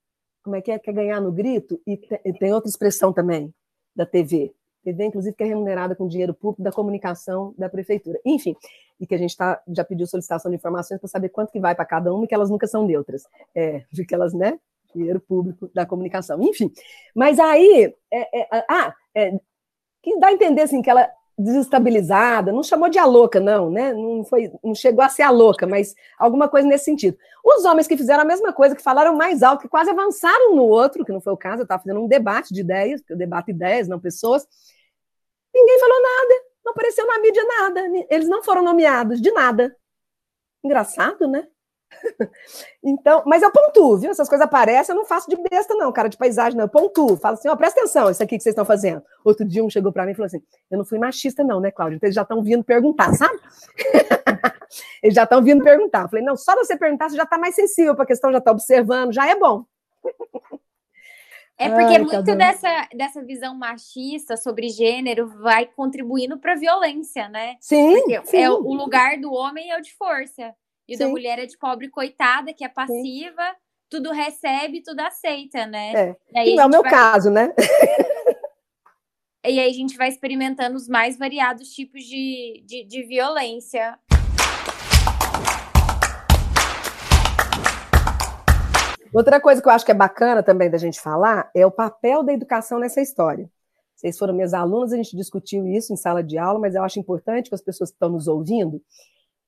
como é que é? Quer ganhar no grito? E, e tem outra expressão também da TV. TV, inclusive, que é remunerada com dinheiro público da comunicação da prefeitura. Enfim, e que a gente tá, já pediu solicitação de informações para saber quanto que vai para cada uma e que elas nunca são neutras. É, de que elas, né? Dinheiro público da comunicação. Enfim, mas aí, é, é, ah, é, que dá a entender assim, que ela desestabilizada, não chamou de a louca, não, né? Não, foi, não chegou a ser a louca, mas alguma coisa nesse sentido. Os homens que fizeram a mesma coisa, que falaram mais alto, que quase avançaram no outro, que não foi o caso, eu estava fazendo um debate de ideias, porque eu debato ideias, não pessoas, ninguém falou nada, não apareceu na mídia nada, eles não foram nomeados de nada. Engraçado, né? Então, mas eu pontuo, viu? Essas coisas aparecem, eu não faço de besta, não, cara, de paisagem, não. Eu pontuo, falo assim, ó, presta atenção, isso aqui que vocês estão fazendo. Outro dia um chegou para mim e falou assim: eu não fui machista, não, né, Cláudia? Então eles já estão vindo perguntar, sabe? eles já estão vindo perguntar. Eu falei, não, só você perguntar, você já está mais sensível para a questão, já está observando, já é bom. É porque Ai, muito dessa, dessa visão machista sobre gênero vai contribuindo para a violência, né? Sim, porque sim. É, o lugar do homem é o de força. E Sim. da mulher é de pobre coitada, que é passiva, Sim. tudo recebe, tudo aceita, né? É. E não é o meu vai... caso, né? e aí a gente vai experimentando os mais variados tipos de, de, de violência. Outra coisa que eu acho que é bacana também da gente falar é o papel da educação nessa história. Vocês foram meus alunos, a gente discutiu isso em sala de aula, mas eu acho importante que as pessoas que estão nos ouvindo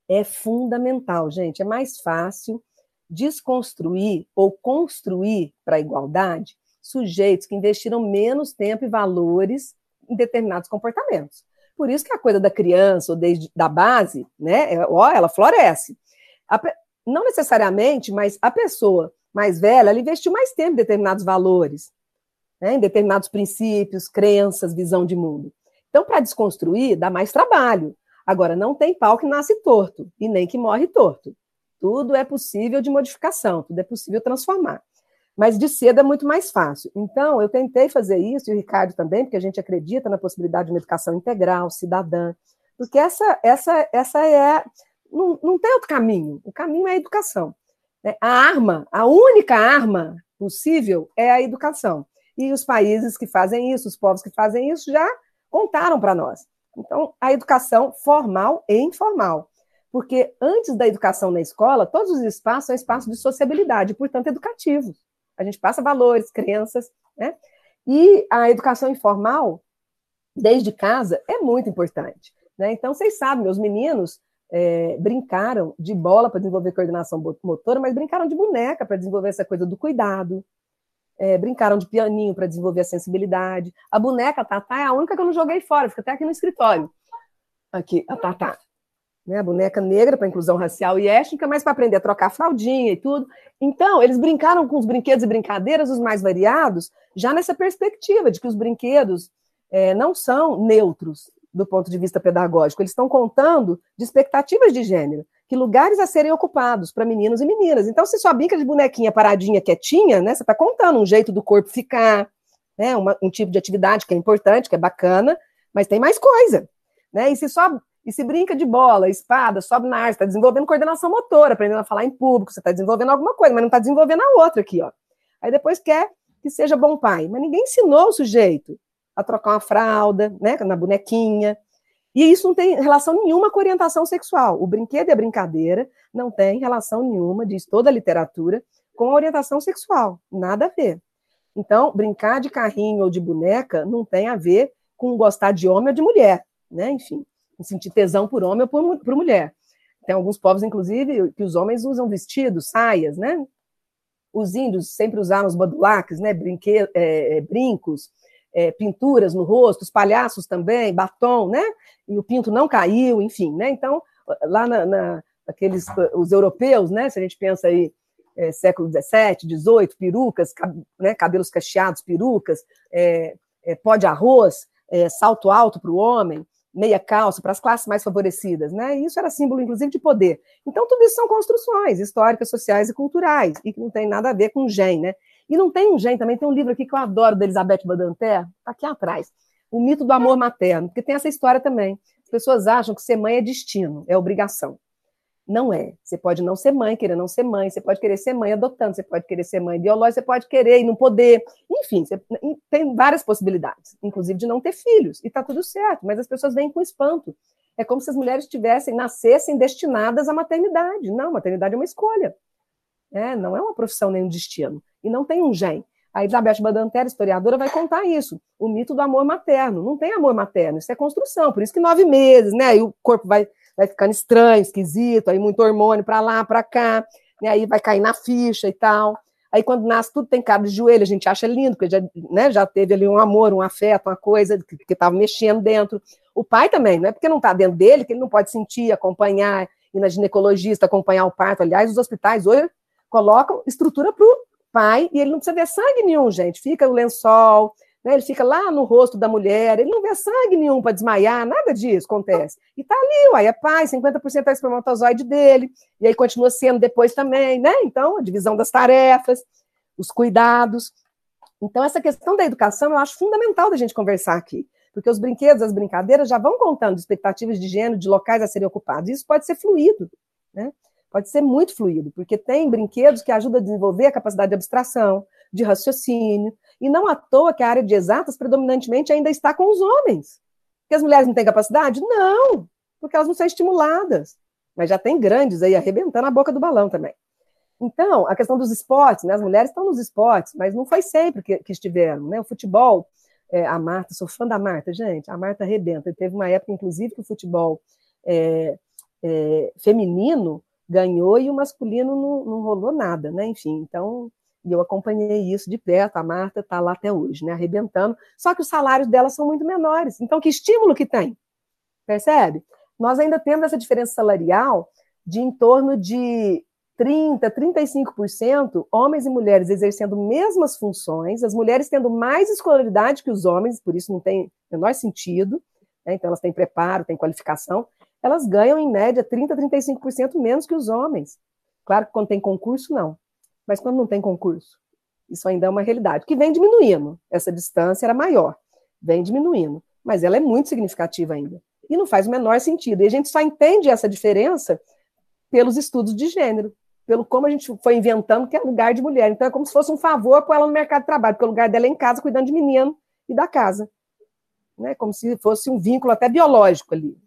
é fundamental, gente. É mais fácil desconstruir ou construir para a igualdade sujeitos que investiram menos tempo e valores em determinados comportamentos. Por isso que a coisa da criança ou desde da base, né, é, ó, ela floresce. A, não necessariamente, mas a pessoa mais velha, ela investiu mais tempo em determinados valores, né, em determinados princípios, crenças, visão de mundo. Então, para desconstruir, dá mais trabalho. Agora, não tem pau que nasce torto e nem que morre torto. Tudo é possível de modificação, tudo é possível transformar. Mas de cedo é muito mais fácil. Então, eu tentei fazer isso, e o Ricardo também, porque a gente acredita na possibilidade de uma educação integral, cidadã, porque essa, essa, essa é. Não, não tem outro caminho. O caminho é a educação. Né? A arma, a única arma possível é a educação. E os países que fazem isso, os povos que fazem isso, já contaram para nós. Então, a educação formal e informal. Porque antes da educação na escola, todos os espaços são espaços de sociabilidade, portanto, educativos. A gente passa valores, crenças, né? E a educação informal, desde casa, é muito importante. Né? Então, vocês sabem, meus meninos é, brincaram de bola para desenvolver coordenação motora, mas brincaram de boneca para desenvolver essa coisa do cuidado, é, brincaram de pianinho para desenvolver a sensibilidade. A boneca Tatá é a única que eu não joguei fora, fica até aqui no escritório. Aqui, a Tatá. Né, a boneca negra para inclusão racial e étnica, mas para aprender a trocar fraldinha e tudo. Então, eles brincaram com os brinquedos e brincadeiras os mais variados, já nessa perspectiva de que os brinquedos é, não são neutros do ponto de vista pedagógico, eles estão contando de expectativas de gênero que lugares a serem ocupados para meninos e meninas. Então, se só brinca de bonequinha paradinha, quietinha, né? Você está contando um jeito do corpo ficar, né? Uma, um tipo de atividade que é importante, que é bacana, mas tem mais coisa, né? E se só E se brinca de bola, espada, sobe na arte, está desenvolvendo coordenação motora, aprendendo a falar em público, você está desenvolvendo alguma coisa, mas não está desenvolvendo a outra aqui, ó. Aí depois quer que seja bom pai. Mas ninguém ensinou o sujeito a trocar uma fralda, né, na bonequinha. E isso não tem relação nenhuma com orientação sexual. O brinquedo e a brincadeira não tem relação nenhuma, diz toda a literatura, com a orientação sexual. Nada a ver. Então, brincar de carrinho ou de boneca não tem a ver com gostar de homem ou de mulher, né? Enfim, sentir tesão por homem ou por, por mulher. Tem alguns povos, inclusive, que os homens usam vestidos, saias, né? Os índios sempre usaram os badulaques, né? Brinque, é, é, brincos, é, pinturas no rosto, os palhaços também, batom, né? E o pinto não caiu, enfim, né? Então, lá na, na aqueles, os europeus, né? Se a gente pensa aí é, século XVII, XVIII, perucas, cab, né, cabelos cacheados, perucas, é, é, pó de arroz, é, salto alto para o homem, meia calça para as classes mais favorecidas, né? Isso era símbolo, inclusive, de poder. Então, tudo isso são construções históricas, sociais e culturais, e que não tem nada a ver com gen, né? E não tem um gen também, tem um livro aqui que eu adoro, da Elizabeth Badanter, tá aqui atrás, O Mito do Amor Materno, porque tem essa história também. As pessoas acham que ser mãe é destino, é obrigação. Não é. Você pode não ser mãe, querer não ser mãe, você pode querer ser mãe adotando, você pode querer ser mãe biológica, você pode querer e não poder. Enfim, você, tem várias possibilidades, inclusive de não ter filhos, e está tudo certo, mas as pessoas vêm com espanto. É como se as mulheres tivessem, nascessem destinadas à maternidade. Não, maternidade é uma escolha. É, não é uma profissão nem um destino. E não tem um gen. A Elizabeth Badantera, historiadora, vai contar isso. O mito do amor materno. Não tem amor materno, isso é construção. Por isso que nove meses, né? Aí o corpo vai vai ficando estranho, esquisito, aí muito hormônio para lá, para cá, né? aí vai cair na ficha e tal. Aí quando nasce tudo tem cara de joelho, a gente acha lindo, porque já, né, já teve ali um amor, um afeto, uma coisa que estava mexendo dentro. O pai também, não é porque não está dentro dele que ele não pode sentir, acompanhar, ir na ginecologista, acompanhar o parto. Aliás, os hospitais hoje colocam estrutura para o pai e ele não precisa ver sangue nenhum, gente. Fica o lençol, né? Ele fica lá no rosto da mulher, ele não vê sangue nenhum para desmaiar, nada disso acontece. E tá ali, uai, é pai, 50% é espermatozoide dele, e aí continua sendo depois também, né? Então, a divisão das tarefas, os cuidados. Então, essa questão da educação eu acho fundamental da gente conversar aqui, porque os brinquedos, as brincadeiras já vão contando expectativas de gênero, de locais a serem ocupados. Isso pode ser fluido, né? Pode ser muito fluido, porque tem brinquedos que ajudam a desenvolver a capacidade de abstração, de raciocínio, e não à toa que a área de exatas predominantemente ainda está com os homens. Porque as mulheres não têm capacidade? Não, porque elas não são estimuladas. Mas já tem grandes aí arrebentando a boca do balão também. Então, a questão dos esportes, né? As mulheres estão nos esportes, mas não foi sempre que, que estiveram, né? O futebol, é, a Marta, sou fã da Marta, gente, a Marta arrebenta. Teve uma época, inclusive, que o futebol é, é, feminino ganhou e o masculino não, não rolou nada, né? Enfim, então eu acompanhei isso de perto, a Marta está lá até hoje, né, arrebentando. Só que os salários dela são muito menores. Então, que estímulo que tem? Percebe? Nós ainda temos essa diferença salarial de em torno de 30, 35% homens e mulheres exercendo mesmas funções, as mulheres tendo mais escolaridade que os homens, por isso não tem menor sentido, né? então elas têm preparo, têm qualificação, elas ganham em média 30, 35% menos que os homens. Claro que quando tem concurso, não mas quando não tem concurso, isso ainda é uma realidade, que vem diminuindo. Essa distância era maior, vem diminuindo, mas ela é muito significativa ainda. E não faz o menor sentido. E a gente só entende essa diferença pelos estudos de gênero, pelo como a gente foi inventando que é lugar de mulher. Então é como se fosse um favor para ela no mercado de trabalho, porque o lugar dela é em casa, cuidando de menino e da casa. Né? Como se fosse um vínculo até biológico ali.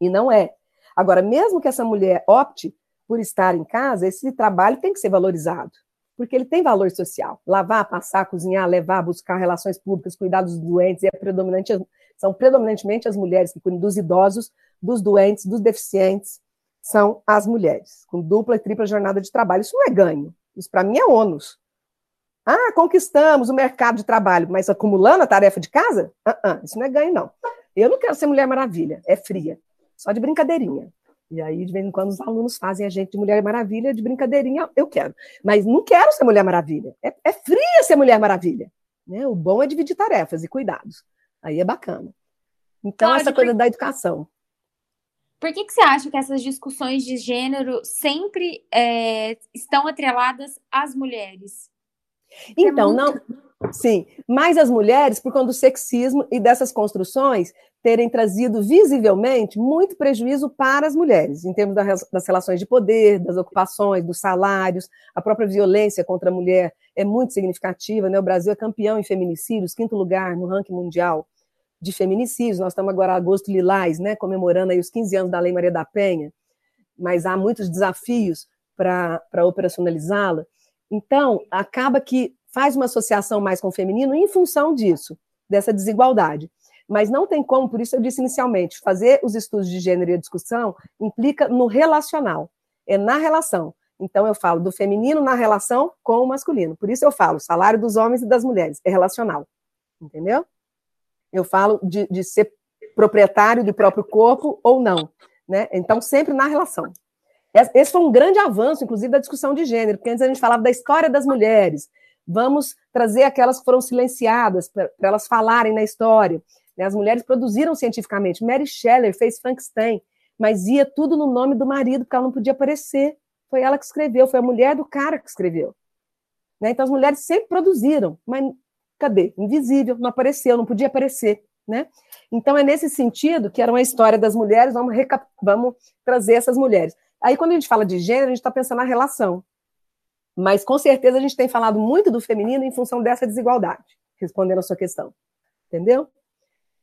E não é. Agora, mesmo que essa mulher opte por estar em casa, esse trabalho tem que ser valorizado, porque ele tem valor social. Lavar, passar, cozinhar, levar, buscar relações públicas, cuidar dos doentes, é predominante, são predominantemente as mulheres que cuidam dos idosos, dos doentes, dos deficientes, são as mulheres, com dupla e tripla jornada de trabalho. Isso não é ganho, isso para mim é ônus. Ah, conquistamos o mercado de trabalho, mas acumulando a tarefa de casa? Uh -uh, isso não é ganho, não. Eu não quero ser Mulher Maravilha, é fria, só de brincadeirinha. E aí, de vez em quando, os alunos fazem a gente de Mulher Maravilha, de brincadeirinha, eu quero. Mas não quero ser Mulher Maravilha. É, é fria ser Mulher Maravilha. Né? O bom é dividir tarefas e cuidados. Aí é bacana. Então, Cláudia, essa coisa por... da educação. Por que, que você acha que essas discussões de gênero sempre é, estão atreladas às mulheres? Então, é muito... não, Sim, mas as mulheres, por conta do sexismo e dessas construções, terem trazido visivelmente muito prejuízo para as mulheres, em termos das relações de poder, das ocupações, dos salários, a própria violência contra a mulher é muito significativa, né? O Brasil é campeão em feminicídios, quinto lugar no ranking mundial de feminicídios. Nós estamos agora agosto lilás, né, comemorando aí os 15 anos da Lei Maria da Penha, mas há muitos desafios para operacionalizá-la. Então, acaba que faz uma associação mais com o feminino em função disso, dessa desigualdade. Mas não tem como, por isso eu disse inicialmente, fazer os estudos de gênero e discussão implica no relacional, é na relação. Então eu falo do feminino na relação com o masculino. Por isso eu falo salário dos homens e das mulheres, é relacional. Entendeu? Eu falo de, de ser proprietário do próprio corpo ou não. Né? Então, sempre na relação. Esse foi um grande avanço, inclusive, da discussão de gênero, porque antes a gente falava da história das mulheres, vamos trazer aquelas que foram silenciadas para elas falarem na história. Né? As mulheres produziram cientificamente. Mary Shelley fez Frankenstein, mas ia tudo no nome do marido, porque ela não podia aparecer. Foi ela que escreveu, foi a mulher do cara que escreveu. Né? Então as mulheres sempre produziram, mas cadê? Invisível, não apareceu, não podia aparecer. Né? Então é nesse sentido que era uma história das mulheres, vamos, vamos trazer essas mulheres. Aí quando a gente fala de gênero, a gente está pensando na relação. Mas com certeza a gente tem falado muito do feminino em função dessa desigualdade, respondendo a sua questão. Entendeu?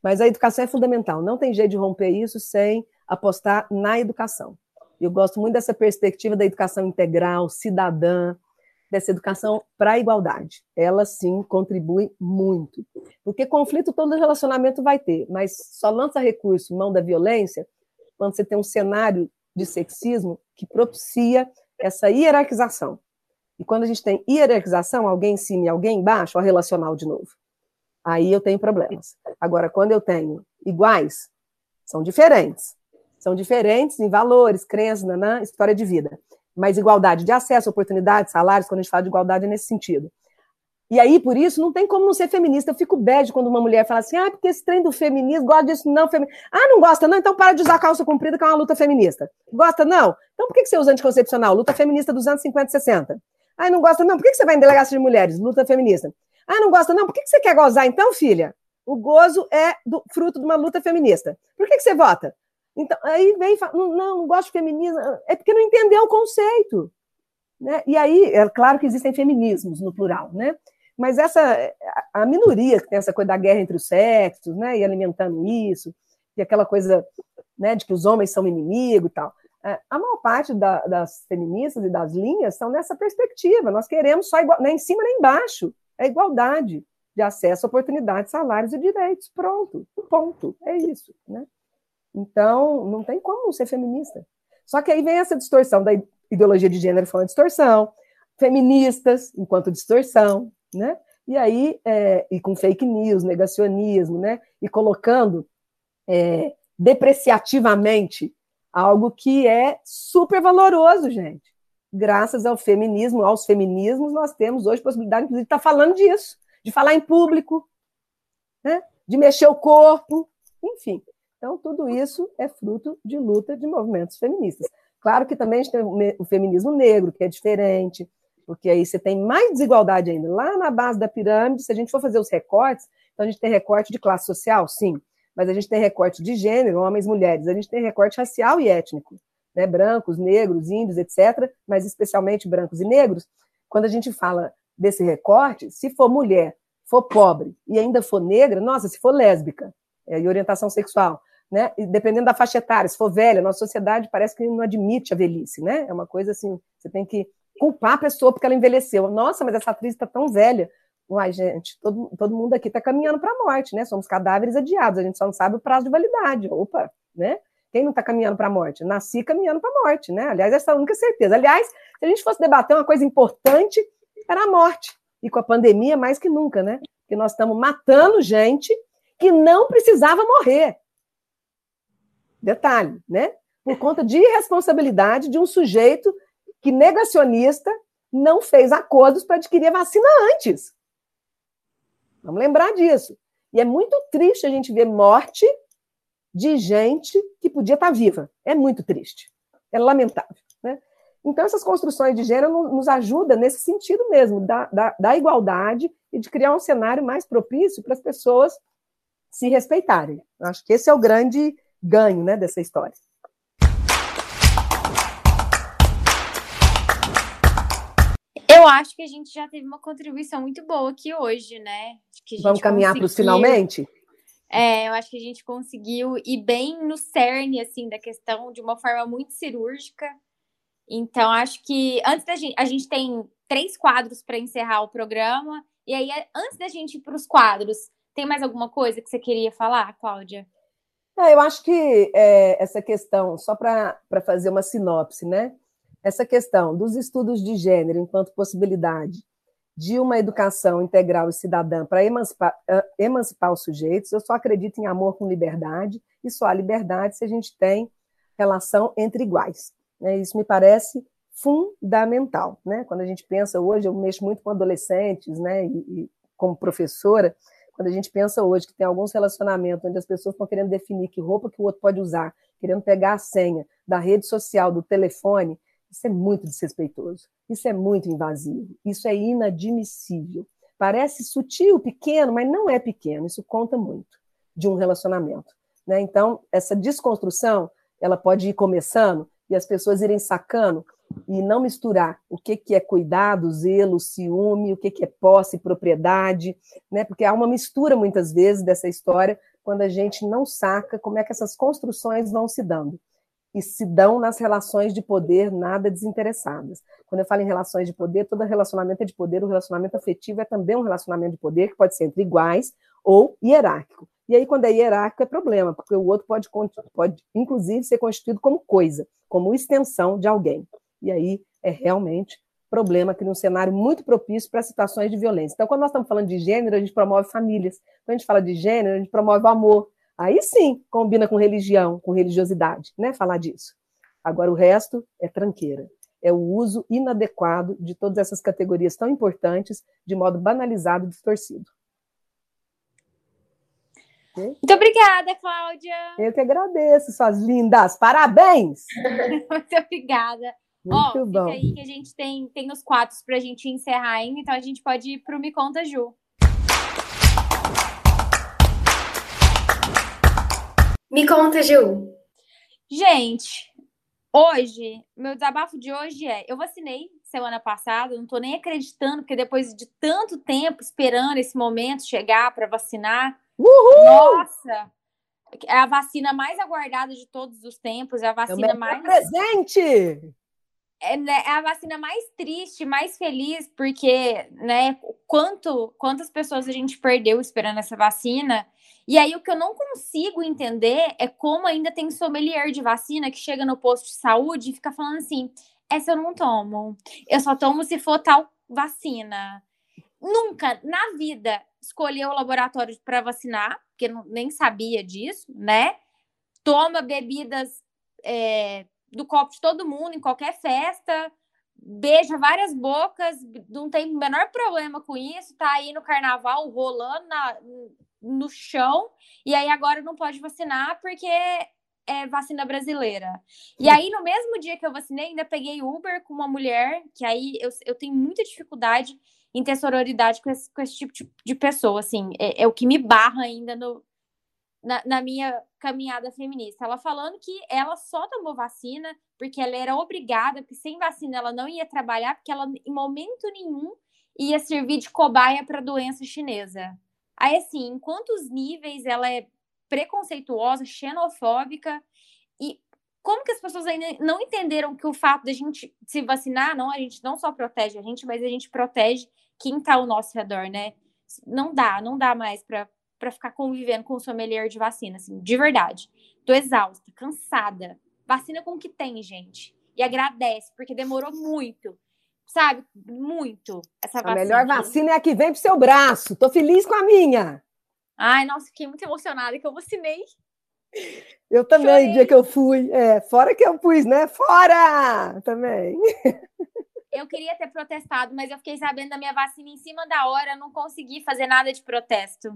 Mas a educação é fundamental. Não tem jeito de romper isso sem apostar na educação. Eu gosto muito dessa perspectiva da educação integral, cidadã, dessa educação para a igualdade. Ela sim contribui muito. Porque conflito todo relacionamento vai ter, mas só lança recurso mão da violência quando você tem um cenário de sexismo que propicia essa hierarquização. E quando a gente tem hierarquização, alguém em cima e alguém embaixo, ó, relacional de novo. Aí eu tenho problemas. Agora, quando eu tenho iguais, são diferentes. São diferentes em valores, crenças, nanã, história de vida. Mas igualdade de acesso, oportunidades, salários, quando a gente fala de igualdade é nesse sentido. E aí, por isso, não tem como não ser feminista. Eu fico bad quando uma mulher fala assim, ah, porque esse trem do feminismo, gosta disso, não, femi... Ah, não gosta, não? Então para de usar calça comprida, que é uma luta feminista. Gosta, não? Então por que você usa anticoncepcional? Luta feminista dos anos 50 e 60. Ah, não gosta, não? Por que você vai em delegacia de mulheres? Luta feminista. Ah, não gosta, não? Por que você quer gozar então, filha? O gozo é do, fruto de uma luta feminista. Por que você vota? Então, aí vem e fala, não, não, gosto de feminismo. É porque não entendeu o conceito. Né? E aí, é claro que existem feminismos no plural, né? Mas essa a minoria que tem essa coisa da guerra entre os sexos, né, e alimentando isso, e aquela coisa, né, de que os homens são inimigos e tal. É, a maior parte da, das feministas e das linhas são nessa perspectiva. Nós queremos só igual, nem em cima nem embaixo. É igualdade de acesso, oportunidades, salários e direitos. Pronto, ponto. É isso, né? Então, não tem como ser feminista. Só que aí vem essa distorção da ideologia de gênero falando distorção, feministas enquanto distorção, né? E aí, é, e com fake news, negacionismo, né? E colocando é, depreciativamente algo que é super valoroso, gente. Graças ao feminismo, aos feminismos, nós temos hoje possibilidade, inclusive, de estar falando disso, de falar em público, né? de mexer o corpo, enfim. Então, tudo isso é fruto de luta de movimentos feministas. Claro que também a gente tem o feminismo negro, que é diferente, porque aí você tem mais desigualdade ainda. Lá na base da pirâmide, se a gente for fazer os recortes, então a gente tem recorte de classe social, sim, mas a gente tem recorte de gênero, homens, mulheres, a gente tem recorte racial e étnico, né? brancos, negros, índios, etc., mas especialmente brancos e negros. Quando a gente fala desse recorte, se for mulher, for pobre e ainda for negra, nossa, se for lésbica é, e orientação sexual, né? E dependendo da faixa etária, se for velha, nossa sociedade parece que não admite a velhice, né? É uma coisa assim, você tem que culpar a pessoa porque ela envelheceu. Nossa, mas essa atriz está tão velha. Uai, gente, todo, todo mundo aqui está caminhando para a morte, né? Somos cadáveres adiados, a gente só não sabe o prazo de validade. Opa, né? Quem não está caminhando para a morte? Nasci caminhando para a morte, né? Aliás, essa é a única certeza. Aliás, se a gente fosse debater uma coisa importante, era a morte. E com a pandemia, mais que nunca, né? Porque nós estamos matando gente que não precisava morrer. Detalhe, né? Por conta de irresponsabilidade de um sujeito que negacionista não fez acordos para adquirir a vacina antes. Vamos lembrar disso. E é muito triste a gente ver morte de gente que podia estar viva. É muito triste. É lamentável. Né? Então, essas construções de gênero nos ajudam nesse sentido mesmo, da, da, da igualdade e de criar um cenário mais propício para as pessoas se respeitarem. Acho que esse é o grande ganho né, dessa história. Eu acho que a gente já teve uma contribuição muito boa aqui hoje, né? Vamos caminhar para os finalmente? É, eu acho que a gente conseguiu ir bem no cerne, assim, da questão de uma forma muito cirúrgica. Então, acho que antes da gente. A gente tem três quadros para encerrar o programa. E aí, antes da gente ir para os quadros, tem mais alguma coisa que você queria falar, Cláudia? É, eu acho que é, essa questão, só para fazer uma sinopse, né? Essa questão dos estudos de gênero enquanto possibilidade de uma educação integral e cidadã para emancipar, emancipar os sujeitos, eu só acredito em amor com liberdade, e só há liberdade se a gente tem relação entre iguais. Né? Isso me parece fundamental. Né? Quando a gente pensa hoje, eu mexo muito com adolescentes, né? e, e como professora, quando a gente pensa hoje que tem alguns relacionamentos onde as pessoas estão querendo definir que roupa que o outro pode usar, querendo pegar a senha da rede social, do telefone, isso é muito desrespeitoso, isso é muito invasivo, isso é inadmissível. Parece sutil, pequeno, mas não é pequeno, isso conta muito de um relacionamento. Né? Então, essa desconstrução, ela pode ir começando e as pessoas irem sacando e não misturar o que, que é cuidado, zelo, ciúme, o que, que é posse, propriedade, né? porque há uma mistura muitas vezes dessa história quando a gente não saca como é que essas construções vão se dando e se dão nas relações de poder nada desinteressadas. Quando eu falo em relações de poder, todo relacionamento é de poder, o relacionamento afetivo é também um relacionamento de poder que pode ser entre iguais ou hierárquico. E aí, quando é hierárquico, é problema, porque o outro pode, pode inclusive, ser constituído como coisa, como extensão de alguém. E aí é realmente problema, cria um cenário muito propício para situações de violência. Então, quando nós estamos falando de gênero, a gente promove famílias. Quando a gente fala de gênero, a gente promove o amor, Aí sim combina com religião, com religiosidade, né? Falar disso. Agora o resto é tranqueira. É o uso inadequado de todas essas categorias tão importantes de modo banalizado e distorcido. Muito obrigada, Cláudia. Eu que agradeço, suas lindas. Parabéns! Muito obrigada. Muito Ó, bom. Fica aí que a gente tem, tem os quadros para a gente encerrar ainda, então a gente pode ir para o Me Conta Ju. Me conta, Gil. Gente, hoje, meu desabafo de hoje é: eu vacinei semana passada, não tô nem acreditando, porque depois de tanto tempo esperando esse momento chegar para vacinar, Uhul! nossa, é a vacina mais aguardada de todos os tempos, é a vacina é mais presente. É, né, é, a vacina mais triste, mais feliz, porque, né, quanto, quantas pessoas a gente perdeu esperando essa vacina. E aí o que eu não consigo entender é como ainda tem sommelier de vacina que chega no posto de saúde e fica falando assim: essa eu não tomo. Eu só tomo se for tal vacina. Nunca na vida escolheu o laboratório para vacinar, porque não, nem sabia disso, né? Toma bebidas é, do copo de todo mundo em qualquer festa, beija várias bocas, não tem o menor problema com isso, tá aí no carnaval rolando na, no chão, e aí agora não pode vacinar porque é vacina brasileira. E aí, no mesmo dia que eu vacinei, ainda peguei Uber com uma mulher, que aí eu, eu tenho muita dificuldade em ter sororidade com esse, com esse tipo de, de pessoa, assim, é, é, o que me barra ainda no, na, na, minha caminhada feminista. Ela falando que ela só tomou vacina porque ela era obrigada, porque sem vacina ela não ia trabalhar, porque ela, em momento nenhum, ia servir de cobaia para doença chinesa. Aí, assim, em quantos níveis ela é preconceituosa, xenofóbica e como que as pessoas ainda não entenderam que o fato da gente se vacinar, não, a gente não só protege a gente, mas a gente protege quem está ao nosso redor, né? Não dá, não dá mais para ficar convivendo com o sommelier de vacina, assim, de verdade. Tô exausta, cansada. Vacina com o que tem, gente. E agradece, porque demorou muito sabe? Muito essa vacina. A melhor vacina é a que vem pro seu braço. Tô feliz com a minha. Ai, nossa, fiquei muito emocionada que eu vacinei. Eu também, Chorei. dia que eu fui. É, fora que eu pus, né? Fora! Também. Eu queria ter protestado, mas eu fiquei sabendo da minha vacina em cima da hora, não consegui fazer nada de protesto.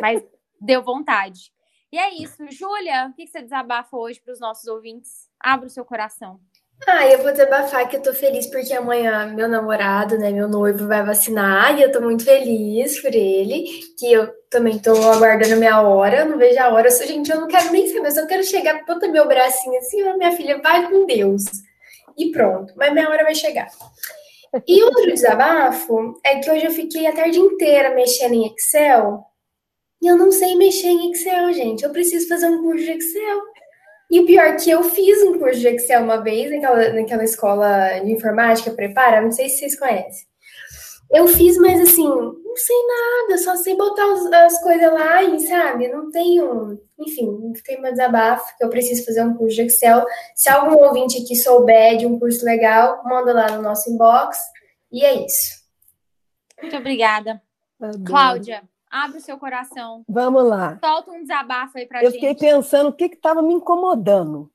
Mas deu vontade. E é isso. Júlia, o que você desabafa hoje para os nossos ouvintes? Abra o seu coração. Ah, eu vou desabafar que eu tô feliz porque amanhã meu namorado, né, meu noivo vai vacinar e eu tô muito feliz por ele, que eu também tô aguardando minha hora, não vejo a hora. Eu sou, gente, eu não quero nem saber, eu quero chegar, bota meu bracinho assim, minha filha, vai com Deus. E pronto, mas minha hora vai chegar. E outro desabafo é que hoje eu fiquei a tarde inteira mexendo em Excel e eu não sei mexer em Excel, gente. Eu preciso fazer um curso de Excel. E o pior é que eu fiz um curso de Excel uma vez naquela, naquela escola de informática, prepara, não sei se vocês conhecem. Eu fiz, mas assim, não sei nada, só sei botar as, as coisas lá e, sabe, não tenho. Enfim, fiquei meu desabafo, que eu preciso fazer um curso de Excel. Se algum ouvinte aqui souber de um curso legal, manda lá no nosso inbox. E é isso. Muito obrigada. Adoro. Cláudia, abre o seu coração. Vamos lá. Solta um desabafo aí pra eu gente. Eu fiquei pensando o que estava me incomodando.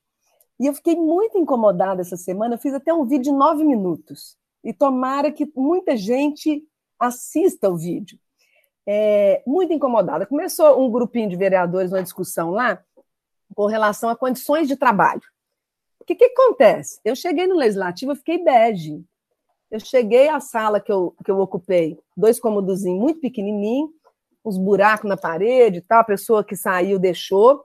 E eu fiquei muito incomodada essa semana. Eu fiz até um vídeo de nove minutos e tomara que muita gente assista o vídeo. É, muito incomodada. Começou um grupinho de vereadores, uma discussão lá, com relação a condições de trabalho. O que, que acontece? Eu cheguei no legislativo, eu fiquei bege. Eu cheguei à sala que eu, que eu ocupei, dois cômodos muito pequenininho, uns buracos na parede e tal, a pessoa que saiu deixou.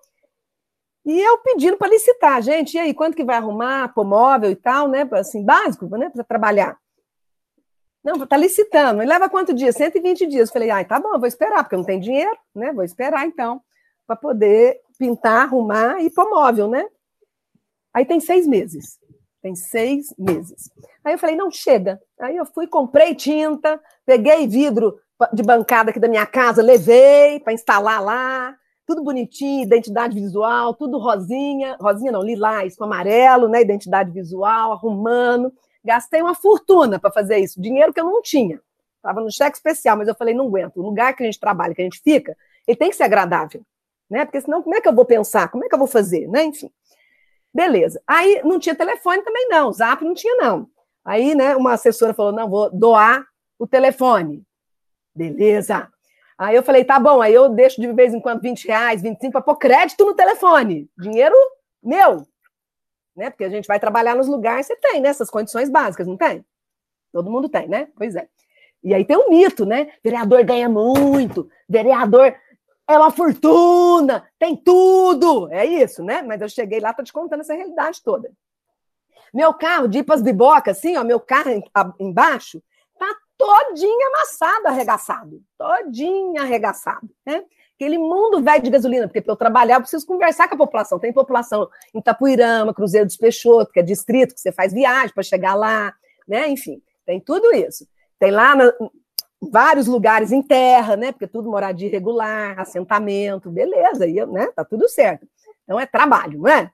E eu pedindo para licitar, gente, e aí, quanto que vai arrumar, pôr móvel e tal, né? Assim, básico, né? Para trabalhar. Não, tá licitando. E leva quanto dia? 120 dias. Falei, ai, tá bom, vou esperar, porque eu não tenho dinheiro, né? Vou esperar, então, para poder pintar, arrumar e pôr móvel, né? Aí tem seis meses. Tem seis meses. Aí eu falei, não, chega. Aí eu fui, comprei tinta, peguei vidro de bancada aqui da minha casa, levei para instalar lá, tudo bonitinho, identidade visual, tudo rosinha, rosinha não, lilás com amarelo, né? Identidade visual, arrumando. Gastei uma fortuna para fazer isso, dinheiro que eu não tinha. Estava no cheque especial, mas eu falei, não aguento. O lugar que a gente trabalha, que a gente fica, ele tem que ser agradável. Né? Porque senão, como é que eu vou pensar? Como é que eu vou fazer? Né? Enfim. Beleza. Aí não tinha telefone também, não. Zap não tinha, não. Aí, né, uma assessora falou: não, vou doar o telefone. Beleza. Aí eu falei, tá bom, aí eu deixo de vez em quando 20 reais, 25 para pôr crédito no telefone. Dinheiro meu né? Porque a gente vai trabalhar nos lugares, você tem, né? Essas condições básicas, não tem? Todo mundo tem, né? Pois é. E aí tem um mito, né? Vereador ganha muito, vereador é uma fortuna, tem tudo. É isso, né? Mas eu cheguei lá, tô te contando essa realidade toda. Meu carro, de ir para bibocas, assim, ó, meu carro embaixo, todinho amassado, arregaçado. Todinho arregaçado, né? aquele mundo velho de gasolina, porque para eu trabalhar eu preciso conversar com a população. Tem população em Itapuirama, Cruzeiro dos Peixoto, que é distrito, que você faz viagem para chegar lá, né? Enfim, tem tudo isso. Tem lá na, vários lugares em terra, né? Porque tudo moradia irregular, assentamento, beleza, aí, né? Tá tudo certo. Então é trabalho, não é?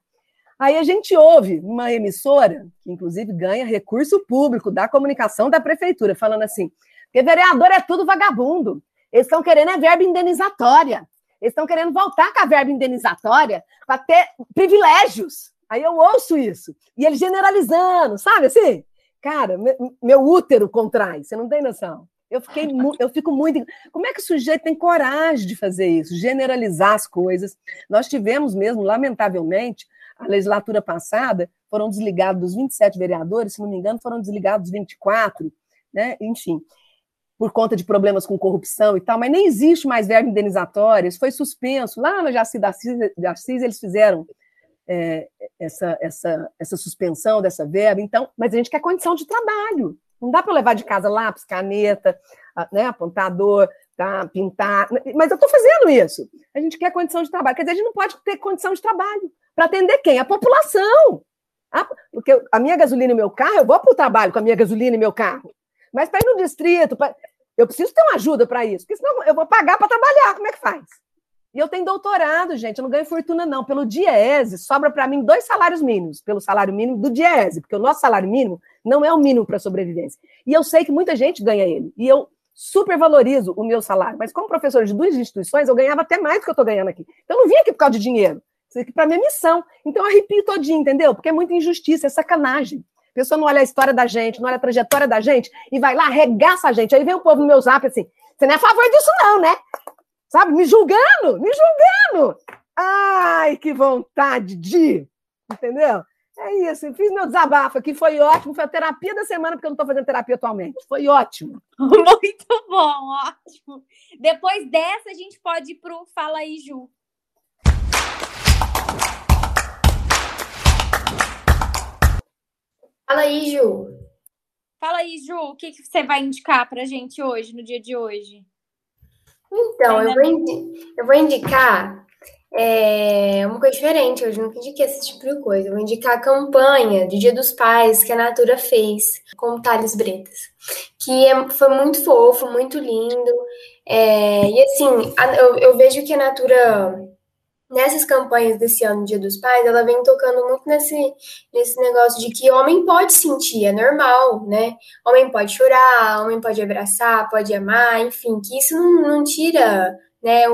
Aí a gente ouve uma emissora, que inclusive ganha recurso público da comunicação da prefeitura, falando assim: que vereador é tudo vagabundo. Eles estão querendo a verba indenizatória. Eles estão querendo voltar com a verba indenizatória para ter privilégios. Aí eu ouço isso. E ele generalizando, sabe assim? Cara, meu útero contrai, você não tem noção. Eu, fiquei, eu fico muito. Como é que o sujeito tem coragem de fazer isso? Generalizar as coisas. Nós tivemos mesmo, lamentavelmente, a legislatura passada, foram desligados dos 27 vereadores, se não me engano, foram desligados 24, né? Enfim por conta de problemas com corrupção e tal, mas nem existe mais verba indenizatória, isso foi suspenso. Lá na Jaci da Assis, eles fizeram é, essa, essa, essa suspensão dessa verba, então, mas a gente quer condição de trabalho. Não dá para levar de casa lápis, caneta, né, apontador, tá, pintar. Mas eu estou fazendo isso. A gente quer condição de trabalho. Quer dizer, a gente não pode ter condição de trabalho. Para atender quem? A população. porque a minha gasolina e meu carro, eu vou para o trabalho com a minha gasolina e meu carro. Mas para ir no distrito, pra... eu preciso ter uma ajuda para isso, porque senão eu vou pagar para trabalhar. Como é que faz? E eu tenho doutorado, gente, eu não ganho fortuna, não. Pelo Diese, sobra para mim dois salários mínimos, pelo salário mínimo do Diese, porque o nosso salário mínimo não é o mínimo para sobrevivência. E eu sei que muita gente ganha ele. E eu super valorizo o meu salário. Mas como professor de duas instituições, eu ganhava até mais do que eu estou ganhando aqui. Então eu não vim aqui por causa de dinheiro. Para minha missão. Então eu arrepio todinho, entendeu? Porque é muita injustiça, é sacanagem. A pessoa não olha a história da gente, não olha a trajetória da gente e vai lá, arregaça a gente. Aí vem o povo no meu zap assim: você não é a favor disso, não, né? Sabe? Me julgando, me julgando. Ai, que vontade de. Entendeu? É isso, fiz meu desabafo aqui, foi ótimo. Foi a terapia da semana, porque eu não estou fazendo terapia atualmente. Foi ótimo. Muito bom, ótimo. Depois dessa, a gente pode ir para o Fala aí, Ju. Fala aí, Ju. Fala aí, Ju, o que, que você vai indicar para a gente hoje, no dia de hoje? Então, eu vou, eu vou indicar é, uma coisa diferente. Hoje nunca indiquei esse tipo de coisa. Eu vou indicar a campanha de Dia dos Pais que a Natura fez com o Thales Bretas, que é, foi muito fofo, muito lindo. É, e assim, a, eu, eu vejo que a Natura nessas campanhas desse ano, Dia dos Pais, ela vem tocando muito nesse, nesse negócio de que homem pode sentir, é normal, né? Homem pode chorar, homem pode abraçar, pode amar, enfim, que isso não, não tira, né,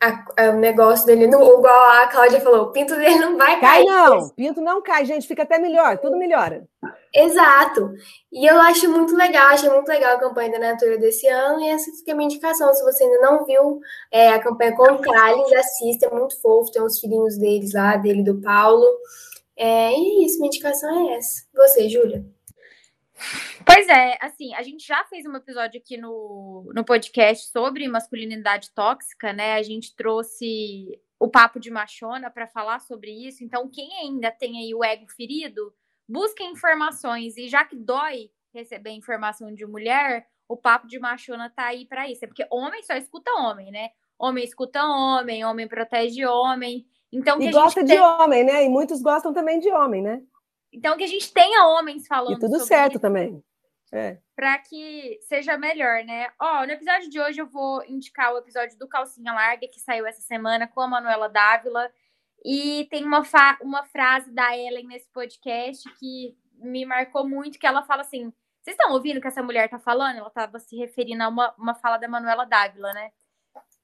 a, a, o negócio dele, no, igual a Cláudia falou, o pinto dele não vai cair. Cai não, pinto não cai, gente, fica até melhor, tudo melhora. Exato. E eu acho muito legal, achei muito legal a campanha da Natura desse ano, e essa fica a minha indicação. Se você ainda não viu é, a campanha com o Thales, assista, é muito fofo, tem os filhinhos deles lá, dele do Paulo. É, e é isso, minha indicação é essa. Você, Júlia? Pois é, assim, a gente já fez um episódio aqui no, no podcast sobre masculinidade tóxica, né? A gente trouxe o papo de machona para falar sobre isso. Então, quem ainda tem aí o ego ferido, busquem informações. E já que dói receber informação de mulher, o papo de machona tá aí para isso. É porque homem só escuta homem, né? Homem escuta homem, homem protege homem. Então, e gosta de tem... homem, né? E muitos gostam também de homem, né? Então, que a gente tenha homens falando. E tudo certo isso, também. É. Para que seja melhor, né? Ó, no episódio de hoje eu vou indicar o episódio do Calcinha Larga, que saiu essa semana com a Manuela Dávila. E tem uma, uma frase da Ellen nesse podcast que me marcou muito, que ela fala assim: vocês estão ouvindo o que essa mulher tá falando? Ela estava se referindo a uma, uma fala da Manuela Dávila, né?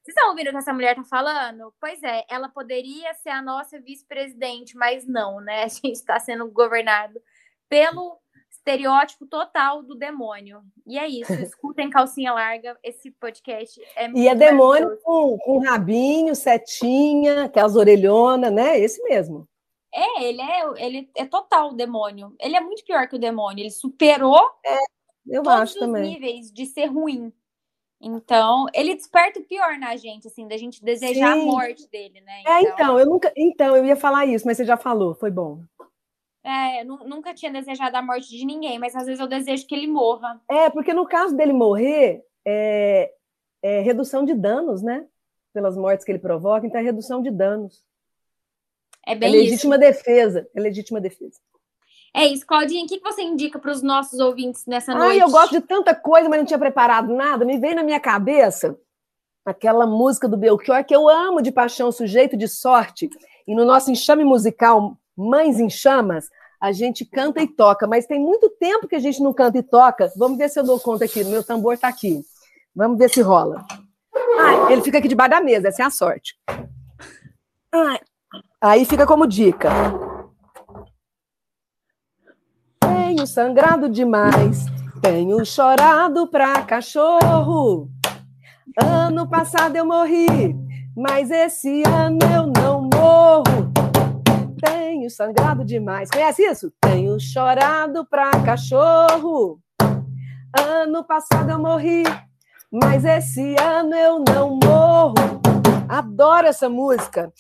Vocês estão ouvindo o que essa mulher tá falando? Pois é, ela poderia ser a nossa vice-presidente, mas não, né? A gente está sendo governado pelo estereótipo total do demônio. E é isso, escutem calcinha larga, esse podcast é E é demônio com, com rabinho, setinha, aquelas orelhonas, né? Esse mesmo. É, ele é, ele é total demônio. Ele é muito pior que o demônio. Ele superou é, eu todos acho os também. níveis de ser ruim. Então, ele desperta o pior na gente, assim, da gente desejar Sim. a morte dele, né? Então... É, então, eu nunca. Então, eu ia falar isso, mas você já falou, foi bom. É, nunca tinha desejado a morte de ninguém, mas às vezes eu desejo que ele morra. É, porque no caso dele morrer, é, é redução de danos, né? Pelas mortes que ele provoca, então é redução de danos. É bem é legítima isso. defesa. É legítima defesa. É isso, Claudinha, o que você indica para os nossos ouvintes nessa Ai, noite? eu gosto de tanta coisa, mas não tinha preparado nada. Me veio na minha cabeça aquela música do Belchior que eu amo de paixão, sujeito de sorte. E no nosso enxame musical Mães em Chamas, a gente canta e toca, mas tem muito tempo que a gente não canta e toca. Vamos ver se eu dou conta aqui. Meu tambor está aqui. Vamos ver se rola. Ah, ele fica aqui debaixo da mesa, essa é a sorte. Ah, aí fica como dica. Sangrado demais, tenho chorado pra cachorro. Ano passado eu morri, mas esse ano eu não morro. Tenho sangrado demais. Conhece isso? Tenho chorado pra cachorro. Ano passado eu morri, mas esse ano eu não morro. Adoro essa música.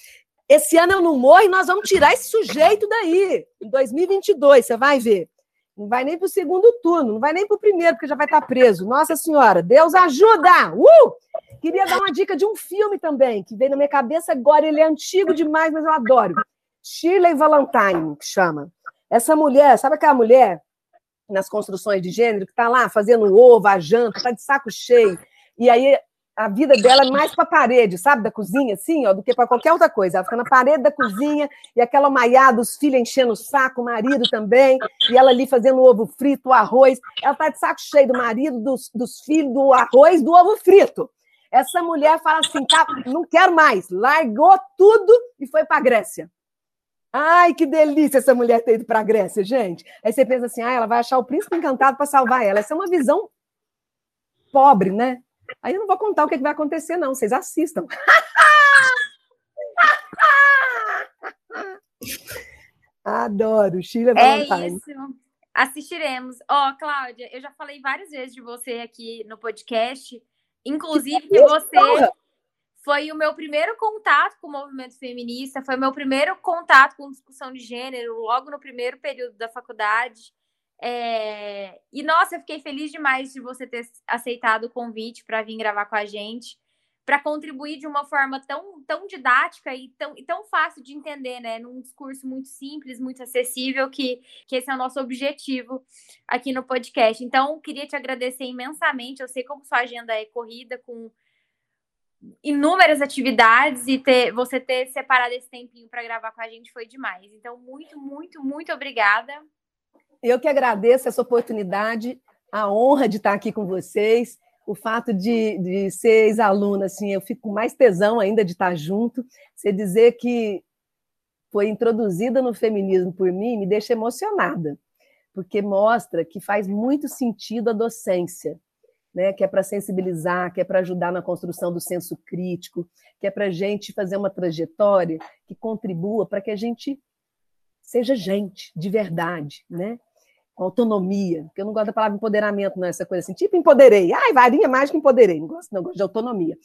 Esse ano eu não morro e nós vamos tirar esse sujeito daí. Em 2022, você vai ver. Não vai nem para o segundo turno, não vai nem para o primeiro, porque já vai estar tá preso. Nossa Senhora, Deus ajuda! Uh! Queria dar uma dica de um filme também, que veio na minha cabeça agora. Ele é antigo demais, mas eu adoro. Shirley Valentine, que chama. Essa mulher, sabe aquela mulher nas construções de gênero que está lá fazendo ovo, a janta, está de saco cheio, e aí a vida dela é mais para a parede, sabe, da cozinha, assim, ó, do que para qualquer outra coisa. Ela fica na parede da cozinha e aquela maiada, os filhos enchendo o saco, o marido também, e ela ali fazendo o ovo frito, o arroz. Ela está de saco cheio do marido, dos, dos filhos, do arroz, do ovo frito. Essa mulher fala assim: tá, não quero mais, largou tudo e foi para a Grécia. Ai, que delícia essa mulher ter ido para a Grécia, gente. Aí você pensa assim: ah, ela vai achar o príncipe encantado para salvar ela. Essa é uma visão pobre, né? Aí eu não vou contar o que vai acontecer, não. Vocês assistam. Adoro, Sheila É Valentine. isso. Assistiremos. Ó, oh, Cláudia, eu já falei várias vezes de você aqui no podcast, inclusive que você foi o meu primeiro contato com o movimento feminista, foi o meu primeiro contato com discussão de gênero, logo no primeiro período da faculdade. É... E, nossa, eu fiquei feliz demais de você ter aceitado o convite para vir gravar com a gente para contribuir de uma forma tão, tão didática e tão, e tão fácil de entender, né? Num discurso muito simples, muito acessível, que, que esse é o nosso objetivo aqui no podcast. Então, queria te agradecer imensamente. Eu sei como sua agenda é corrida, com inúmeras atividades, e ter, você ter separado esse tempinho para gravar com a gente foi demais. Então, muito, muito, muito obrigada. Eu que agradeço essa oportunidade, a honra de estar aqui com vocês o fato de, de ser ex-aluna, assim, eu fico com mais tesão ainda de estar junto. Você dizer que foi introduzida no feminismo por mim me deixa emocionada, porque mostra que faz muito sentido a docência, né? que é para sensibilizar, que é para ajudar na construção do senso crítico, que é para a gente fazer uma trajetória que contribua para que a gente seja gente de verdade, né? Com autonomia, porque eu não gosto da palavra empoderamento, não, essa coisa assim, tipo empoderei, ai, varinha mágica empoderei, não gosto, não, gosto de autonomia.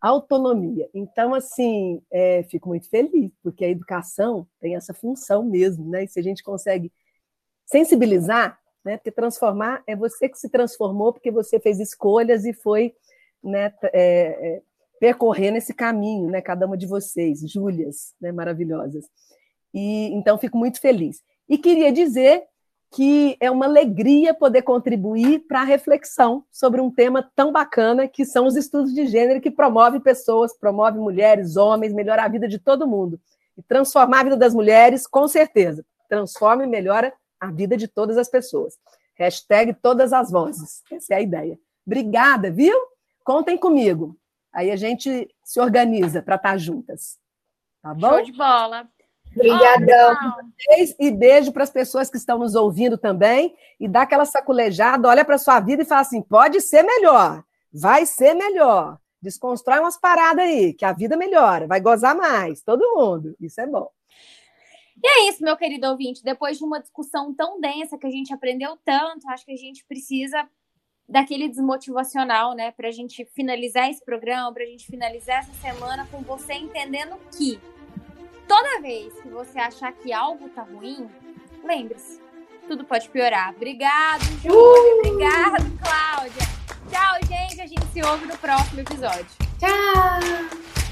Autonomia. Então, assim, é, fico muito feliz, porque a educação tem essa função mesmo, né? E se a gente consegue sensibilizar, né? Porque transformar é você que se transformou, porque você fez escolhas e foi né, é, é, percorrendo esse caminho, né? Cada uma de vocês, Júlias, né, maravilhosas. E então fico muito feliz. E queria dizer que é uma alegria poder contribuir para a reflexão sobre um tema tão bacana que são os estudos de gênero que promove pessoas, promove mulheres, homens, melhora a vida de todo mundo. E transformar a vida das mulheres, com certeza. Transforma e melhora a vida de todas as pessoas. Hashtag todas as vozes. Essa é a ideia. Obrigada, viu? Contem comigo. Aí a gente se organiza para estar juntas. Tá bom? Show de bola. Obrigadão. e beijo para as pessoas que estão nos ouvindo também. E dá aquela saculejada, olha para sua vida e fala assim: pode ser melhor, vai ser melhor. Desconstrói umas paradas aí, que a vida melhora, vai gozar mais, todo mundo. Isso é bom. E é isso, meu querido ouvinte. Depois de uma discussão tão densa que a gente aprendeu tanto, acho que a gente precisa daquele desmotivacional, né? Para a gente finalizar esse programa, para a gente finalizar essa semana com você entendendo que Toda vez que você achar que algo tá ruim, lembre-se, tudo pode piorar. Obrigado, Júlia. Uh! Obrigado, Cláudia. Tchau, gente. A gente se ouve no próximo episódio. Tchau.